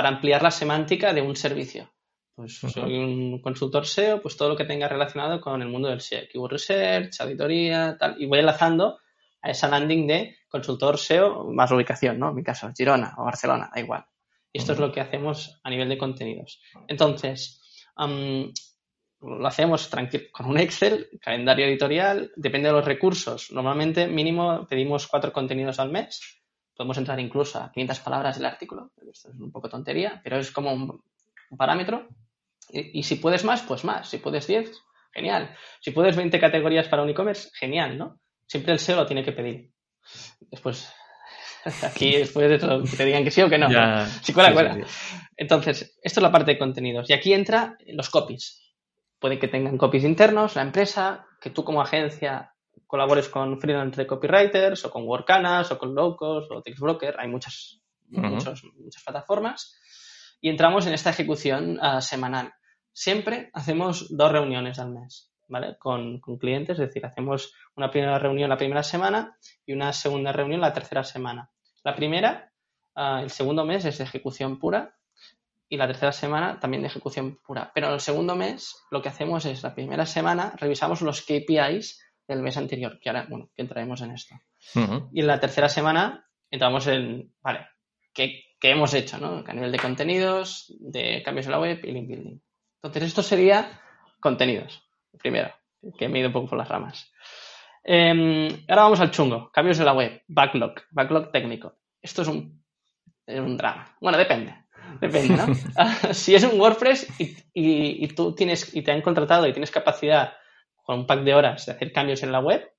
S3: para ampliar la semántica de un servicio. Pues soy un consultor SEO, pues todo lo que tenga relacionado con el mundo del SEO, keyword research, auditoría, tal, y voy enlazando a esa landing de consultor SEO más ubicación, ¿no? En mi caso, Girona o Barcelona, da igual. Y esto es lo que hacemos a nivel de contenidos. Entonces, lo hacemos con un Excel, calendario editorial, depende de los recursos. Normalmente, mínimo, pedimos cuatro contenidos al mes podemos entrar incluso a 500 palabras del artículo, esto es un poco tontería, pero es como un, parámetro. Y, si puedes más, pues más. Si puedes 10, genial. Si puedes 20 categorías para un e-commerce, genial, ¿no? Siempre el SEO lo tiene que pedir. Después, aquí después de todo, que te digan que sí o que no. Si cuela, cuela. Entonces, esto es la parte de contenidos. Y aquí entra los copies. Puede que tengan copies internos, la empresa, que tú como agencia colabores con freelance copywriters o con Workanas o con Locos o Textbroker, hay muchas, muchas plataformas y entramos en esta ejecución ah, semanal. Siempre hacemos dos reuniones al mes, ¿vale? Con, clientes, es decir, hacemos una primera reunión la primera semana y una segunda reunión la tercera semana. La primera, ah, el segundo mes es de ejecución pura y la tercera semana también de ejecución pura. Pero en el segundo mes lo que hacemos es la primera semana revisamos los KPIs del mes anterior, que ahora, bueno, que entraremos en esto. Y en la tercera semana entramos en, vale, ¿qué, hemos hecho, no? A nivel de contenidos, de cambios en la web y link building. Entonces, esto sería contenidos, primero, que me he ido un poco por las ramas. Em, ahora vamos al chungo, cambios en la web, backlog, backlog técnico. Esto es un, un drama. Bueno, depende. Depende, ¿no? si es un WordPress y, y, tú tienes y te han contratado y tienes capacidad con un pack de horas de hacer cambios en la web,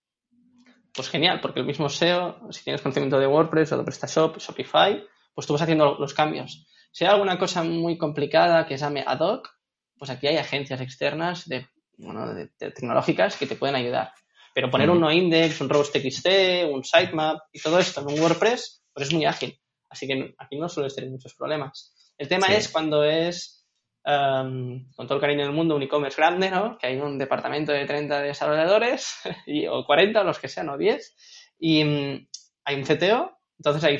S3: pues genial, porque el mismo SEO, si tienes conocimiento de WordPress o de PrestaShop, Shopify, pues tú vas haciendo los cambios. Si hay alguna cosa muy complicada que se llame ad hoc, pues aquí hay agencias externas de, bueno, de, tecnológicas que te pueden ayudar. Pero poner un noindex, un robots.txt, un sitemap y todo esto en un WordPress, pues es muy ágil. Así que aquí no suele tener muchos problemas. El tema es cuando es, em, con todo el cariño del mundo, un e-commerce grande, ¿no? Que hay un departamento de 30 desarrolladores, y, o 40, los que sean, o 10, y mm, hay un CTO, entonces ahí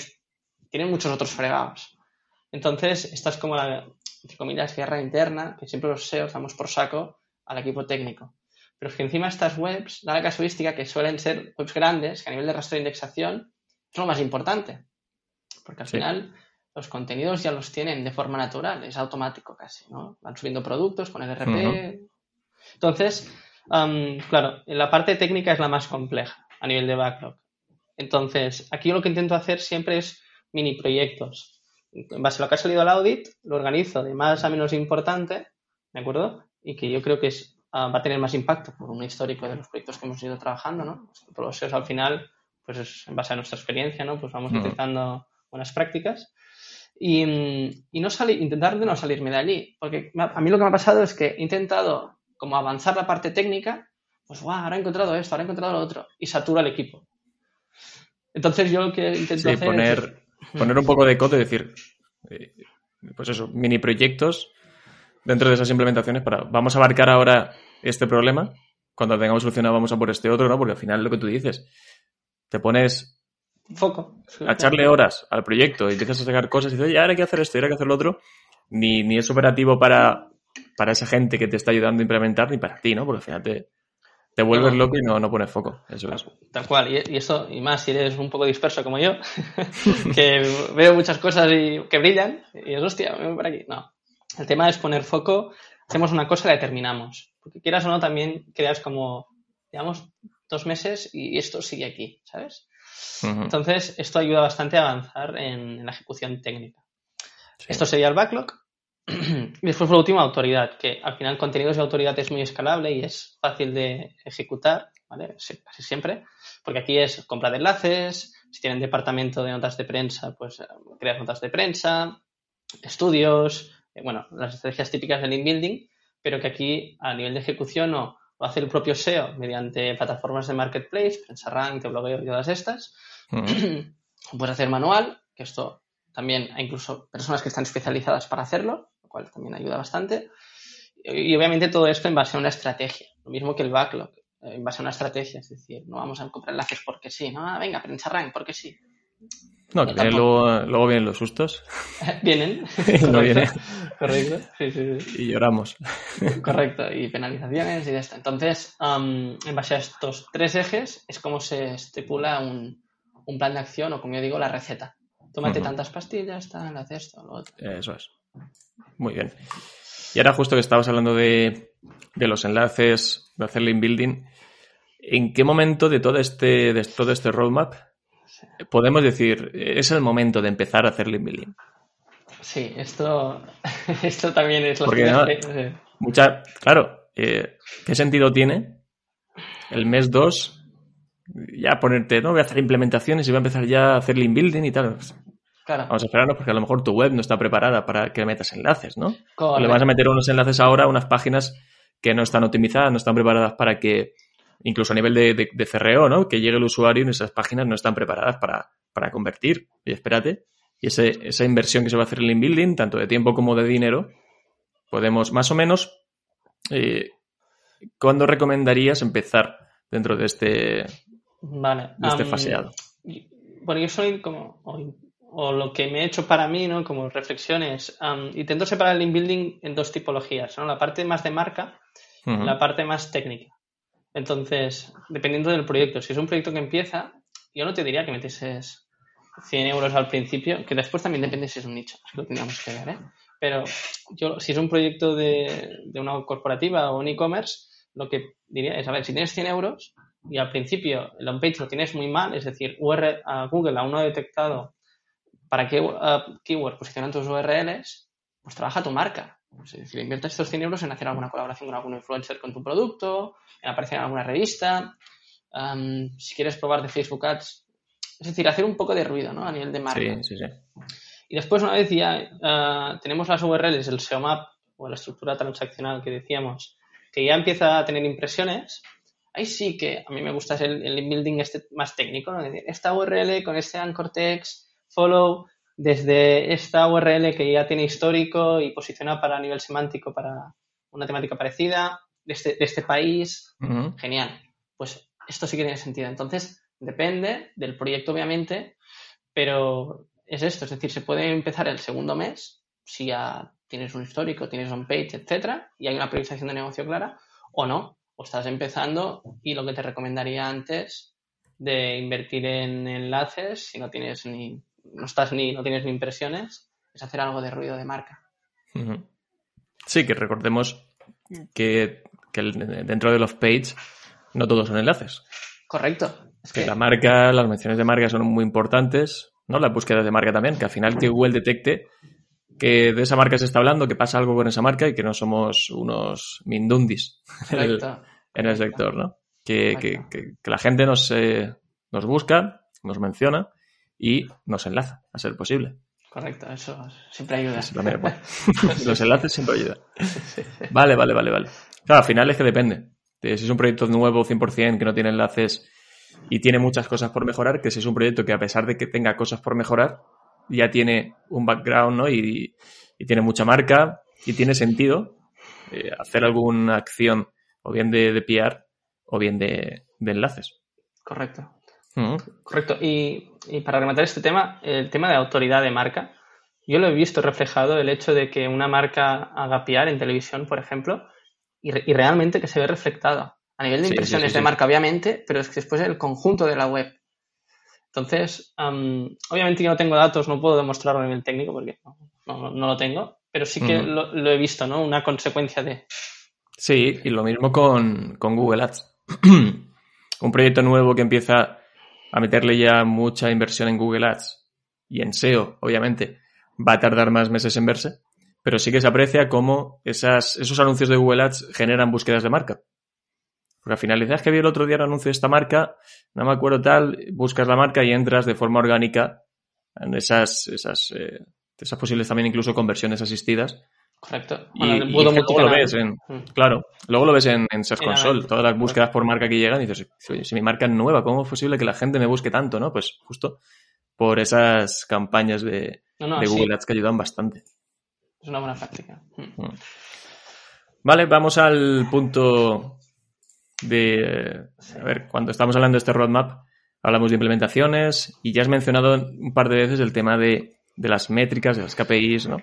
S3: tienen muchos otros fregados. Entonces, esta es como la, entre comillas, guerra interna, que siempre los SEOs damos por saco al equipo técnico. Pero es que encima estas webs da la casuística que suelen ser webs grandes, que a nivel de rastro de indexación es lo más importante. Porque al final los contenidos ya los tienen de forma natural, es automático casi, ¿no? Van subiendo productos con el RP. Entonces, claro, la parte técnica es la más compleja a nivel de backlog. Entonces, aquí lo que intento hacer siempre es mini proyectos. En base a lo que ha salido al audit, lo organizo de más a menos importante, ¿de acuerdo? Y que yo creo que es Ah, va a tener más impacto por un histórico de los proyectos que hemos ido trabajando, ¿no? Todos los SEOs al final, pues es en base a nuestra experiencia, ¿no? Pues vamos intentando buenas prácticas. Y, y no salir, intentar de no salirme de allí, porque a mí lo que me ha pasado es que he intentado como avanzar la parte técnica, pues guau, ahora he encontrado esto, ahora he encontrado lo otro, y satura el equipo. Entonces yo lo que intento hacer
S2: poner, poner un poco de code y decir, eh, pues eso, mini proyectos dentro de esas implementaciones para, vamos a abarcar ahora este problema, cuando tengamos solucionado vamos a por este otro, ¿no? Porque al final lo que tú dices, te pones
S3: foco
S2: a echarle horas al proyecto y empiezas a sacar cosas y dices, oye, ahora hay que hacer esto, ahora hay que hacer lo otro, ni, ni es operativo para, para esa gente que te está ayudando a implementar, ni para ti, ¿no? Porque al final te, te vuelves loco y no, no pones foco. Eso es.
S3: Tal cual. Y, eso, y más si eres un poco disperso como yo, que veo muchas cosas y que brillan, y es hostia, me voy por aquí. No. El tema es poner foco, hacemos una cosa y la determinamos. Porque quieras o no, también creas como, digamos, dos meses y esto sigue aquí, ¿sabes? Entonces, esto ayuda bastante a avanzar en, la ejecución técnica. Esto sería el backlog. y después, por último, autoridad, que al final contenidos de autoridad es muy escalable y es fácil de ejecutar, ¿vale? casi siempre, porque aquí es compra de enlaces, si tienen departamento de notas de prensa, pues eh, creas notas de prensa, estudios, eh, bueno, las estrategias típicas del inbuilding, pero que aquí a nivel de ejecución no lo hace el propio SEO mediante plataformas de marketplace, PrensaRank, Blogueo y todas estas. Puedes hacer manual, que esto también hay incluso personas que están especializadas para hacerlo, lo cual también ayuda bastante. Y, obviamente todo esto en base a una estrategia, lo mismo que el backlog, eh, en base a una estrategia, es decir, no vamos a comprar enlaces porque sí, no, ah, venga, PrensaRank porque sí.
S2: No, que luego, vienen los sustos.
S3: Vienen.
S2: no.
S3: Correcto. Sí, sí, sí.
S2: Y lloramos.
S3: Correcto. Y penalizaciones y de esto. Entonces, en base a estos tres ejes, es como se estipula un, plan de acción o, como yo digo, la receta. Tómate tantas pastillas, tal, haz esto, lo otro.
S2: Eso es. Muy bien. Y ahora, justo que estabas hablando de, de los enlaces, de hacer link building, ¿en qué momento de todo este, de todo este roadmap podemos decir, es el momento de empezar a hacer link building.
S3: Sí, esto, esto también es lo
S2: Porque que... mucha, claro, eh, ¿qué sentido tiene el mes 2 ya ponerte, no, voy a hacer implementaciones y voy a empezar ya a hacer link building y tal?
S3: Claro.
S2: Vamos a esperarnos porque a lo mejor tu web no está preparada para que metas enlaces, ¿no? le vas a meter unos enlaces ahora a unas páginas que no están optimizadas, no están preparadas para que incluso a nivel de, de, CRO, ¿no? Que llegue el usuario y esas páginas no están preparadas para, para convertir. Y espérate. Y ese, esa inversión que se va a hacer en link building, tanto de tiempo como de dinero, podemos más o menos. Eh, ¿Cuándo recomendarías empezar dentro de este,
S3: vale.
S2: de este faseado?
S3: Bueno, yo soy como, o, lo que me he hecho para mí, ¿no? Como reflexiones, intento separar el link building en dos tipologías, ¿no? La parte más de marca, y la parte más técnica. Entonces, dependiendo del proyecto, si es un proyecto que empieza, yo no te diría que metieses 100 euros al principio, que después también depende si es un nicho, lo tendríamos que ver, ¿eh? Pero yo, si es un proyecto de, una corporativa o un e-commerce, lo que diría es, a ver, si tienes 100 euros y al principio el on-page lo tienes muy mal, es decir, URL, a Google aún no ha detectado para qué keyword posicionan tus URLs, pues trabaja tu marca. Es decir, inviertes estos 100 euros en hacer alguna colaboración con algún influencer con tu producto, en aparecer en alguna revista, si quieres probar de Facebook Ads. Es decir, hacer un poco de ruido, ¿no? A nivel de marca.
S2: Sí, sí, sí.
S3: Y después, una vez ya ah, tenemos las URLs, el SEO Map o la estructura transaccional que decíamos, que ya empieza a tener impresiones, ahí sí que a mí me gusta el, el building este más técnico, ¿no? esta URL con este anchor text, follow, desde esta URL que ya tiene histórico y posiciona para nivel semántico para una temática parecida, de este, de este país, genial. Pues esto sí que tiene sentido. Entonces, depende del proyecto, obviamente, pero es esto, es decir, se puede empezar el segundo mes si ya tienes un histórico, tienes un page, etcétera, y hay una priorización de negocio clara, o no, o estás empezando y lo que te recomendaría antes de invertir en enlaces, si no tienes ni, no estás ni, no tienes ni impresiones, es hacer algo de ruido de marca.
S2: Sí, que recordemos que, dentro de los pages no todos son enlaces.
S3: Correcto.
S2: Es que la marca, las menciones de marca son muy importantes, ¿no? Las búsquedas de marca también, que al final que Google detecte que de esa marca se está hablando, que pasa algo con esa marca y que no somos unos mindundis en el, sector, ¿no? Que, que, la gente nos, eh, nos busca, nos menciona y nos enlaza, a ser posible.
S3: Correcto, eso siempre ayuda.
S2: Los enlaces siempre ayudan. Vale, vale, vale, vale. Claro, al final es que depende. si es un proyecto nuevo 100% que no tiene enlaces y tiene muchas cosas por mejorar, que si es un proyecto que a pesar de que tenga cosas por mejorar, ya tiene un background ¿no? y, tiene mucha marca y tiene sentido eh, hacer alguna acción o bien de, de PR o bien de, enlaces.
S3: Correcto. Correcto. Y, para rematar este tema, el tema de autoridad de marca, yo lo he visto reflejado el hecho de que una marca haga PR en televisión, por ejemplo, y, realmente que se ve reflectado. A nivel de impresiones de marca, obviamente, pero es que después el conjunto de la web. Entonces, obviamente yo no tengo datos, no puedo demostrarlo a nivel técnico porque no, lo tengo, pero sí que lo, he visto, ¿no? Una consecuencia de...
S2: Sí, y lo mismo con, con Google Ads. Un proyecto nuevo que empieza a meterle ya mucha inversión en Google Ads y en SEO, obviamente, va a tardar más meses en verse, pero sí que se aprecia cómo esas, esos anuncios de Google Ads generan búsquedas de marca. Porque al final dices, que vi el otro día el anuncio de esta marca, no me acuerdo tal, buscas la marca y entras de forma orgánica en esas, esas, eh, esas posibles también incluso conversiones asistidas.
S3: Correcto.
S2: y, luego lo ves en, mm. claro, luego lo ves en, Search Console, todas las búsquedas por marca que llegan y dices, oye, si mi marca es nueva, ¿cómo es posible que la gente me busque tanto, no? Pues justo por esas campañas de, Google Ads que ayudan bastante.
S3: Es una buena práctica. Mm. Mm.
S2: Vale, vamos al punto de, a ver, cuando estamos hablando de este roadmap, hablamos de implementaciones y ya has mencionado un par de veces el tema de, las métricas, de las KPIs, ¿no?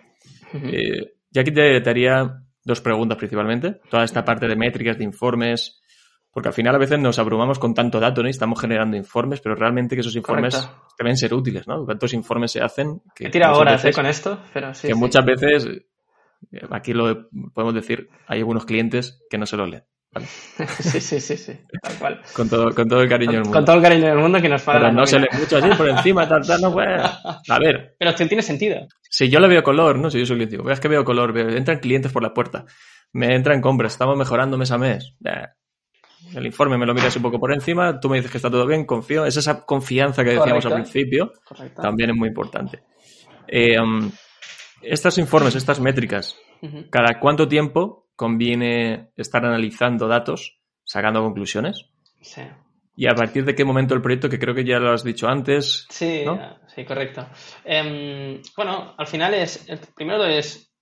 S2: Eh, ya aquí te, haría dos preguntas principalmente. Toda esta parte de métricas, de informes, porque al final a veces nos abrumamos con tanto dato, ¿no? Y estamos generando informes, pero realmente que esos informes deben ser útiles, ¿no? ¿Cuántos informes se hacen?
S3: Que He tirado horas ¿eh? con esto, pero sí.
S2: Que muchas veces, aquí lo podemos decir, hay algunos clientes que no se lo leen.
S3: Sí, sí, sí, sí, tal cual.
S2: Con todo, con todo el cariño del mundo.
S3: Con todo el cariño del mundo que nos paga.
S2: Pero no se lee mucho así por encima, tal, tal, no puede. A ver.
S3: Pero tiene sentido.
S2: Si yo le veo color, ¿no? Si yo soy cliente, digo, es que veo color, veo, entran clientes por la puerta, me entran compras, estamos mejorando mes a mes. El informe me lo miras un poco por encima, tú me dices que está todo bien, confío. Es esa confianza que decíamos al principio, también es muy importante. Eh, um, estos informes, estas métricas, ¿cada cuánto tiempo conviene estar analizando datos, sacando conclusiones.
S3: Sí.
S2: Y a partir de qué momento el proyecto, que creo que ya lo has dicho antes.
S3: Sí, sí, correcto. Em, bueno, al final es, el primero es,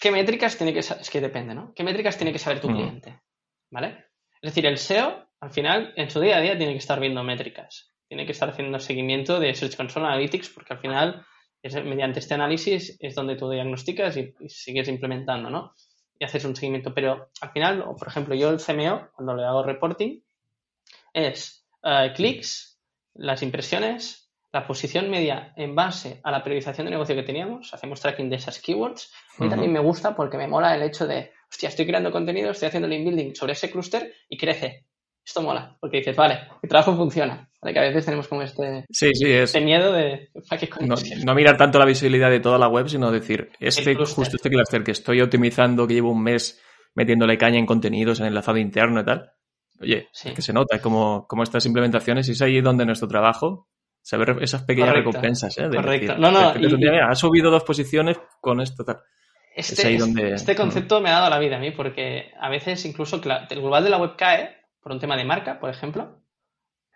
S3: ¿qué métricas tiene que saber? Es que depende, ¿no? ¿Qué métricas tiene que saber tu cliente? ¿Vale? Es decir, el SEO, al final, en su día a día tiene que estar viendo métricas. Tiene que estar haciendo seguimiento de Search Console Analytics porque al final, es, mediante este análisis es donde tú diagnosticas y, y sigues implementando, ¿no? Y haces un seguimiento. Pero al final, por ejemplo, yo el CMO, cuando le hago reporting, es uh, clics, las impresiones, la posición media en base a la priorización de negocio que teníamos, hacemos tracking de esas keywords. A mí también me gusta porque me mola el hecho de, hostia, estoy creando contenido, estoy haciendo link building sobre ese clúster y crece. Esto mola, porque dices, vale, mi trabajo funciona. Que a veces tenemos como este,
S2: sí, sí, es...
S3: este miedo de...
S2: No, mirar tanto la visibilidad de toda la web, sino decir, este, justo este cluster que estoy optimizando, que llevo un mes metiéndole caña en contenidos, en enlazado interno y tal. Oye, que se nota como, como estas implementaciones, y es ahí donde nuestro trabajo saber esas pequeñas recompensas, ¿eh?
S3: Correcto. no, no.
S2: ha subido dos posiciones con esto, tal.
S3: Este, donde... este concepto me ha dado la vida a mí, porque a veces incluso el global de la web cae por un tema de marca, por ejemplo,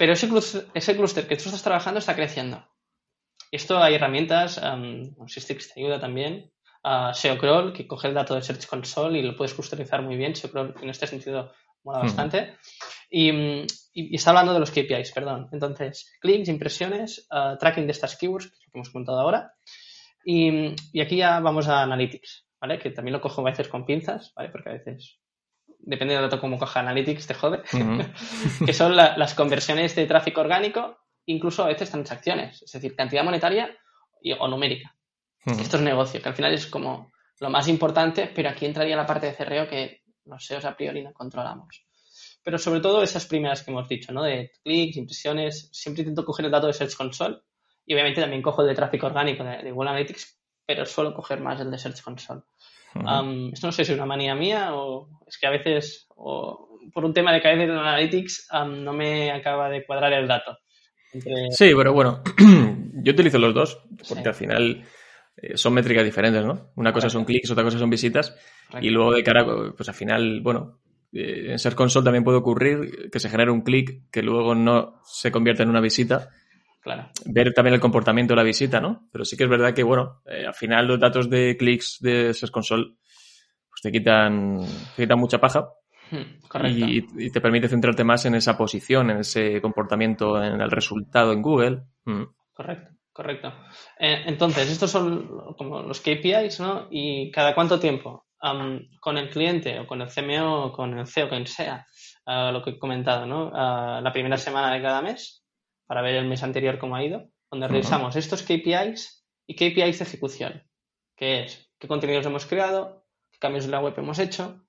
S3: pero ese clúster, ese que tú estás trabajando está creciendo. Esto hay herramientas, um, Systrix te ayuda también, uh, SEO Crawl, que coge el dato de Search Console y lo puedes customizar muy bien. SEO Crawl en este sentido mola bastante. Y, está hablando de los KPIs, perdón. Entonces, clics, impresiones, uh, tracking de estas keywords, que es lo que hemos contado ahora. Y, aquí ya vamos a Analytics, ¿vale? Que también lo cojo a veces con pinzas, ¿vale? Porque a veces, depende del dato como coja Analytics, te jode. que son las conversiones de tráfico orgánico, incluso a veces transacciones, es decir, cantidad monetaria o numérica. Esto es negocio, que al final es como lo más importante, pero aquí entraría la parte de cerreo que los SEOs a priori no controlamos. Pero sobre todo esas primeras que hemos dicho, ¿no? De clics, impresiones, siempre intento coger el dato de Search Console y obviamente también cojo el de tráfico orgánico de, Google Analytics, pero suelo coger más el de Search Console. Esto no sé si es una manía mía o es que a veces, o por un tema de caer en Analytics, no me acaba de cuadrar el dato.
S2: Sí, pero bueno, yo utilizo los dos porque al final eh, son métricas diferentes, ¿no? Una cosa son clics, otra cosa son visitas y luego de cara, pues al final, bueno, eh, en Search Console también puede ocurrir que se genere un clic que luego no se convierta en una visita
S3: Claro.
S2: Ver también el comportamiento de la visita, ¿no? Pero sí que es verdad que, bueno, eh, al final los datos de clics de Search Console pues te quitan, te quitan mucha paja.
S3: Hmm, correcto.
S2: Y, te permite centrarte más en esa posición, en ese comportamiento, en el resultado en Google.
S3: Hmm. Correcto, correcto. Eh, entonces, estos son como los KPIs, ¿no? Y cada cuánto tiempo, con el cliente o con el CMO o con el CEO, quien sea, uh, lo que he comentado, ¿no? Uh, la primera semana de cada mes, para ver el mes anterior cómo ha ido, donde revisamos estos KPIs y KPIs de ejecución, que es qué contenidos hemos creado, qué cambios en la web hemos hecho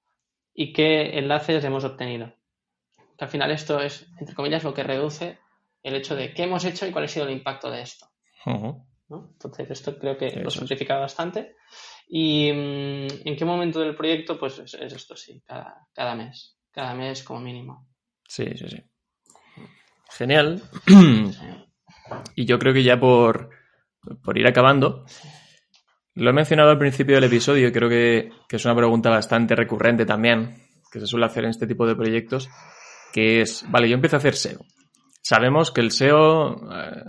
S3: y qué enlaces hemos obtenido. Que al final esto es, entre comillas, lo que reduce el hecho de qué hemos hecho y cuál ha sido el impacto de esto. Entonces, esto creo que lo simplifica bastante. ¿Y mm, en qué momento del proyecto? Pues es, esto, sí, cada, cada mes. Cada mes como mínimo.
S2: Sí, sí, sí. Genial. y yo creo que ya por, ir acabando, lo he mencionado al principio del episodio y creo que, es una pregunta bastante recurrente también, que se suele hacer en este tipo de proyectos, que es, vale, yo empiezo a hacer SEO. Sabemos que el SEO eh,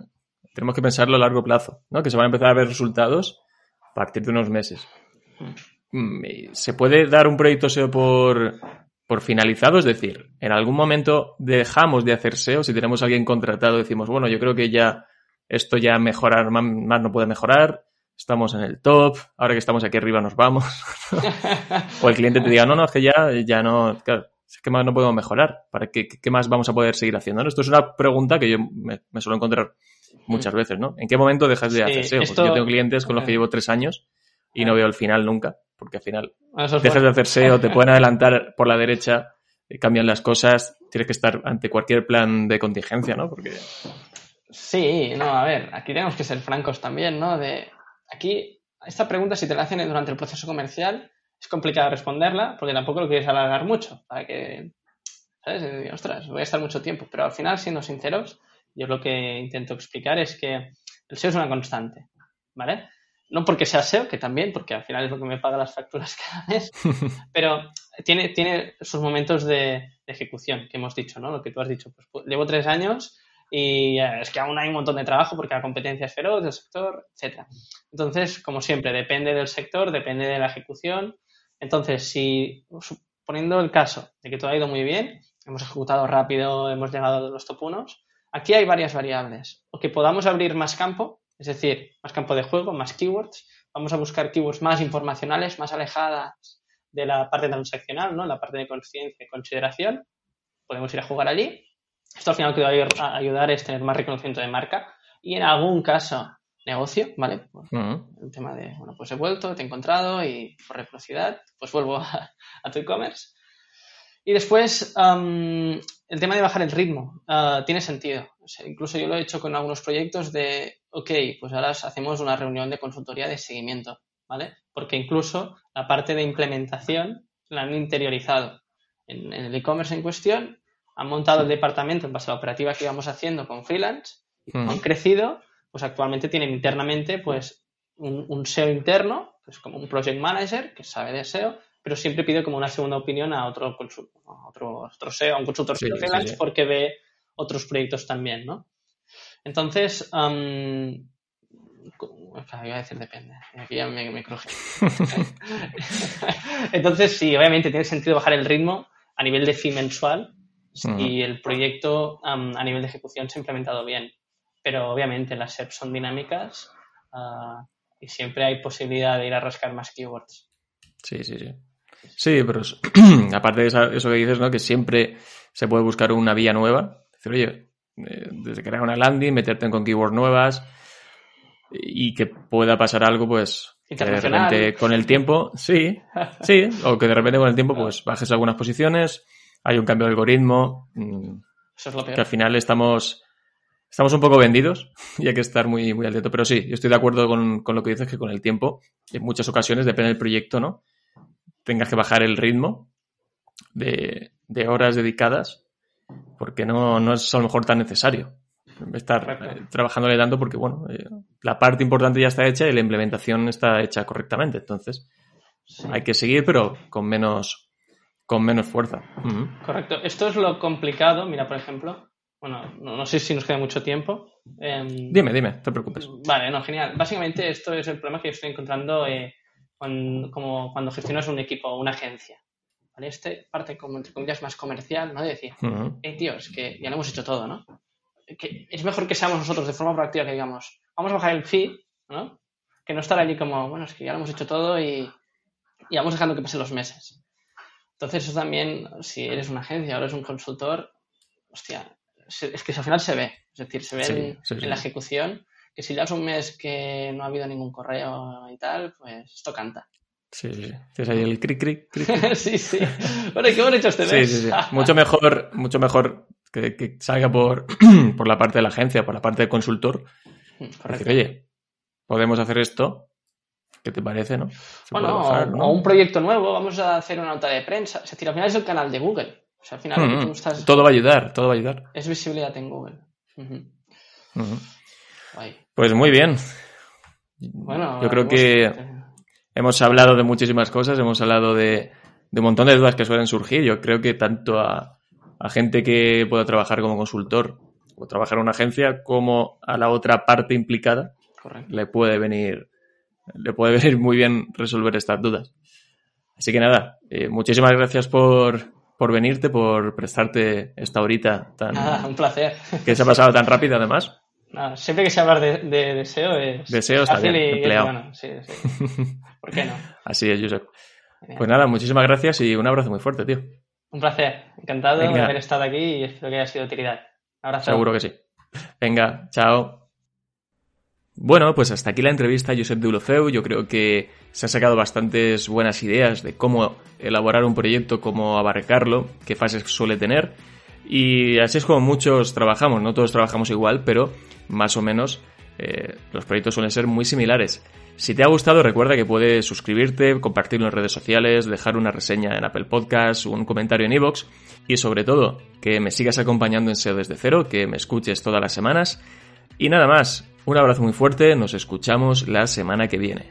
S2: tenemos que pensarlo a largo plazo, ¿no? Que se van a empezar a ver resultados a partir de unos meses. Mm, ¿Se puede dar un proyecto SEO por, por finalizado, es decir, en algún momento dejamos de hacer SEO, si tenemos a alguien contratado decimos, bueno, yo creo que ya esto ya mejorar más, no puede mejorar, estamos en el top, ahora que estamos aquí arriba nos vamos. o el cliente te diga, no, no, es que ya, ya no, claro, es que más no podemos mejorar, ¿para qué, qué más vamos a poder seguir haciendo? Esto es una pregunta que yo me, suelo encontrar muchas veces, ¿no? ¿En qué momento dejas de hacer SEO? Yo tengo clientes con los que llevo tres años y no veo el final nunca porque al final dejas de hacer SEO, te pueden adelantar por la derecha, eh, cambian las cosas, tienes que estar ante cualquier plan de contingencia, ¿no? Porque...
S3: Sí, no, a ver, aquí tenemos que ser francos también, ¿no? De aquí, esta pregunta, si te la hacen durante el proceso comercial, es complicado responderla porque tampoco lo quieres alargar mucho para que, ¿sabes? Ostras, voy a estar mucho tiempo, pero al final, siendo sinceros, yo lo que intento explicar es que el SEO es una constante, ¿vale? No porque sea SEO, que también, porque al final es lo que me paga las facturas cada mes, pero tiene, tiene sus momentos de, ejecución, que hemos dicho, ¿no? Lo que tú has dicho, pues, pues llevo tres años y es que aún hay un montón de trabajo porque la competencia es feroz del sector, etcétera. Entonces, como siempre, depende del sector, depende de la ejecución. Entonces, si poniendo el caso de que todo ha ido muy bien, hemos ejecutado rápido, hemos llegado a los top unos, aquí hay varias variables. O que podamos abrir más campo, es decir, más campo de juego, más keywords. Vamos a buscar keywords más informacionales, más alejadas de la parte transaccional, ¿no? La parte de conciencia y consideración. Podemos ir a jugar allí. Esto al final que va a ayudar es tener más reconocimiento de marca y en algún caso negocio, ¿vale? El tema de, bueno, pues he vuelto, te he encontrado y por reciprocidad, pues vuelvo a tu e-commerce. Y después, el tema de bajar el ritmo ah, tiene sentido. incluso yo lo he hecho con algunos proyectos de, ok, pues ahora hacemos una reunión de consultoría de seguimiento, ¿vale? Porque incluso la parte de implementación la han interiorizado en, el e-commerce en cuestión, han montado el departamento en base a la operativa que íbamos haciendo con freelance, y han crecido, pues actualmente tienen internamente pues un, un SEO interno, pues como un project manager que sabe de SEO, pero siempre pide como una segunda opinión a otro a otro, otro SEO, a un consultor sí, freelance porque ve otros proyectos también, ¿no? Entonces, iba a decir depende. Aquí ya me, me cruje. Entonces, sí, obviamente tiene sentido bajar el ritmo a nivel de fee mensual y el proyecto a nivel de ejecución se ha implementado bien. Pero obviamente las SERPs son dinámicas ah, y siempre hay posibilidad de ir a rascar más keywords.
S2: Sí, sí, sí. Sí, pero aparte de eso que dices, ¿no? Que siempre se puede buscar una vía nueva. Decir, oye, eh, desde crear una landing, meterte con keywords nuevas y que pueda pasar algo, pues, que de repente con el tiempo, sí, sí, o que de repente con el tiempo, pues, bajes algunas posiciones, hay un cambio de algoritmo, mm,
S3: Eso es lo peor.
S2: que al final estamos, estamos un poco vendidos y hay que estar muy, muy atento. Pero sí, yo estoy de acuerdo con, con lo que dices, que con el tiempo, en muchas ocasiones, depende del proyecto, ¿no? Tengas que bajar el ritmo de, de horas dedicadas porque no, no es a lo mejor tan necesario estar eh, trabajándole tanto porque, bueno, eh, la parte importante ya está hecha y la implementación está hecha correctamente. Entonces,
S3: Sí.
S2: hay que seguir, pero con menos, con menos fuerza.
S3: Correcto. Esto es lo complicado. Mira, por ejemplo, bueno, no, no sé si nos queda mucho tiempo. Em,
S2: Dime, dime, no te preocupes.
S3: Vale, no, genial. Básicamente esto es el problema que yo estoy encontrando eh, cuando, como cuando gestionas un equipo o una agencia. ¿Vale? Este parte como entre comillas más comercial, ¿no? De decir,
S2: Ujú.
S3: hey tío, es que ya lo hemos hecho todo, ¿no? Que es mejor que seamos nosotros de forma proactiva que digamos, vamos a bajar el fee, ¿no? Que no estar allí como, bueno, es que ya lo hemos hecho todo y, y vamos dejando que pasen los meses. Entonces eso también, si eres una agencia o eres un consultor, hostia, es que al final se ve, es decir, se ve
S2: Sí,
S3: en,
S2: sí, sí.
S3: en la ejecución, que si ya es un mes que no ha habido ningún correo y tal, pues esto canta.
S2: Sí, sí, sí. Tienes ahí el cric, cric, cric.
S3: sí, sí. Bueno, ¿y qué hecho este
S2: Sí,
S3: mes?
S2: sí, sí. Mucho mejor, mucho mejor que, que salga por, por la parte de la agencia, por la parte del consultor.
S3: Correcto.
S2: Decir, oye, podemos hacer esto. ¿Qué te parece, no?
S3: Bueno,
S2: bajar,
S3: o-
S2: ¿no?
S3: o un proyecto nuevo, vamos a hacer una nota de prensa. Es decir, al final es el canal de Google. O sea, al final lo que
S2: Ujú.
S3: tú estás
S2: Todo va a ayudar, todo va a ayudar.
S3: es visibilidad en Google. Guay.
S2: Pues muy bien.
S3: Bueno,
S2: Yo creo que hemos hablado de muchísimas cosas, hemos hablado de, de un montón de dudas que suelen surgir. Yo creo que tanto a, a gente que pueda trabajar como consultor o trabajar en una agencia, como a la otra parte implicada,
S3: Correcto.
S2: le puede venir, le puede venir muy bien resolver estas dudas. Así que nada, eh, muchísimas gracias por, por venirte, por prestarte esta horita tan,
S3: Nada, un placer.
S2: que se ha pasado tan rápido además.
S3: Nada, siempre que se hablar de, de deseo es
S2: Deseo está
S3: fácil
S2: bien,
S3: y
S2: empleado.
S3: bueno. Sí, sí. ¿Por qué no?
S2: Así es, Josep. Pues nada, muchísimas gracias y un abrazo muy fuerte, tío.
S3: Un placer. Encantado de haber estado aquí y espero que haya sido de utilidad. Un abrazo.
S2: Seguro que sí. Venga, chao. Bueno, pues hasta aquí la entrevista a Josep de Ulofeu. Yo creo que se han sacado bastantes buenas ideas de cómo elaborar un proyecto, cómo abarcarlo, qué fases suele tener. Y así es como muchos trabajamos. No todos trabajamos igual, pero más o menos eh, los proyectos suelen ser muy similares. Si te ha gustado, recuerda que puedes suscribirte, compartirlo en redes sociales, dejar una reseña en Apple Podcasts, un comentario en iVoox y sobre todo que me sigas acompañando en SEO desde cero, que me escuches todas las semanas. Y nada más, un abrazo muy fuerte, nos escuchamos la semana que viene.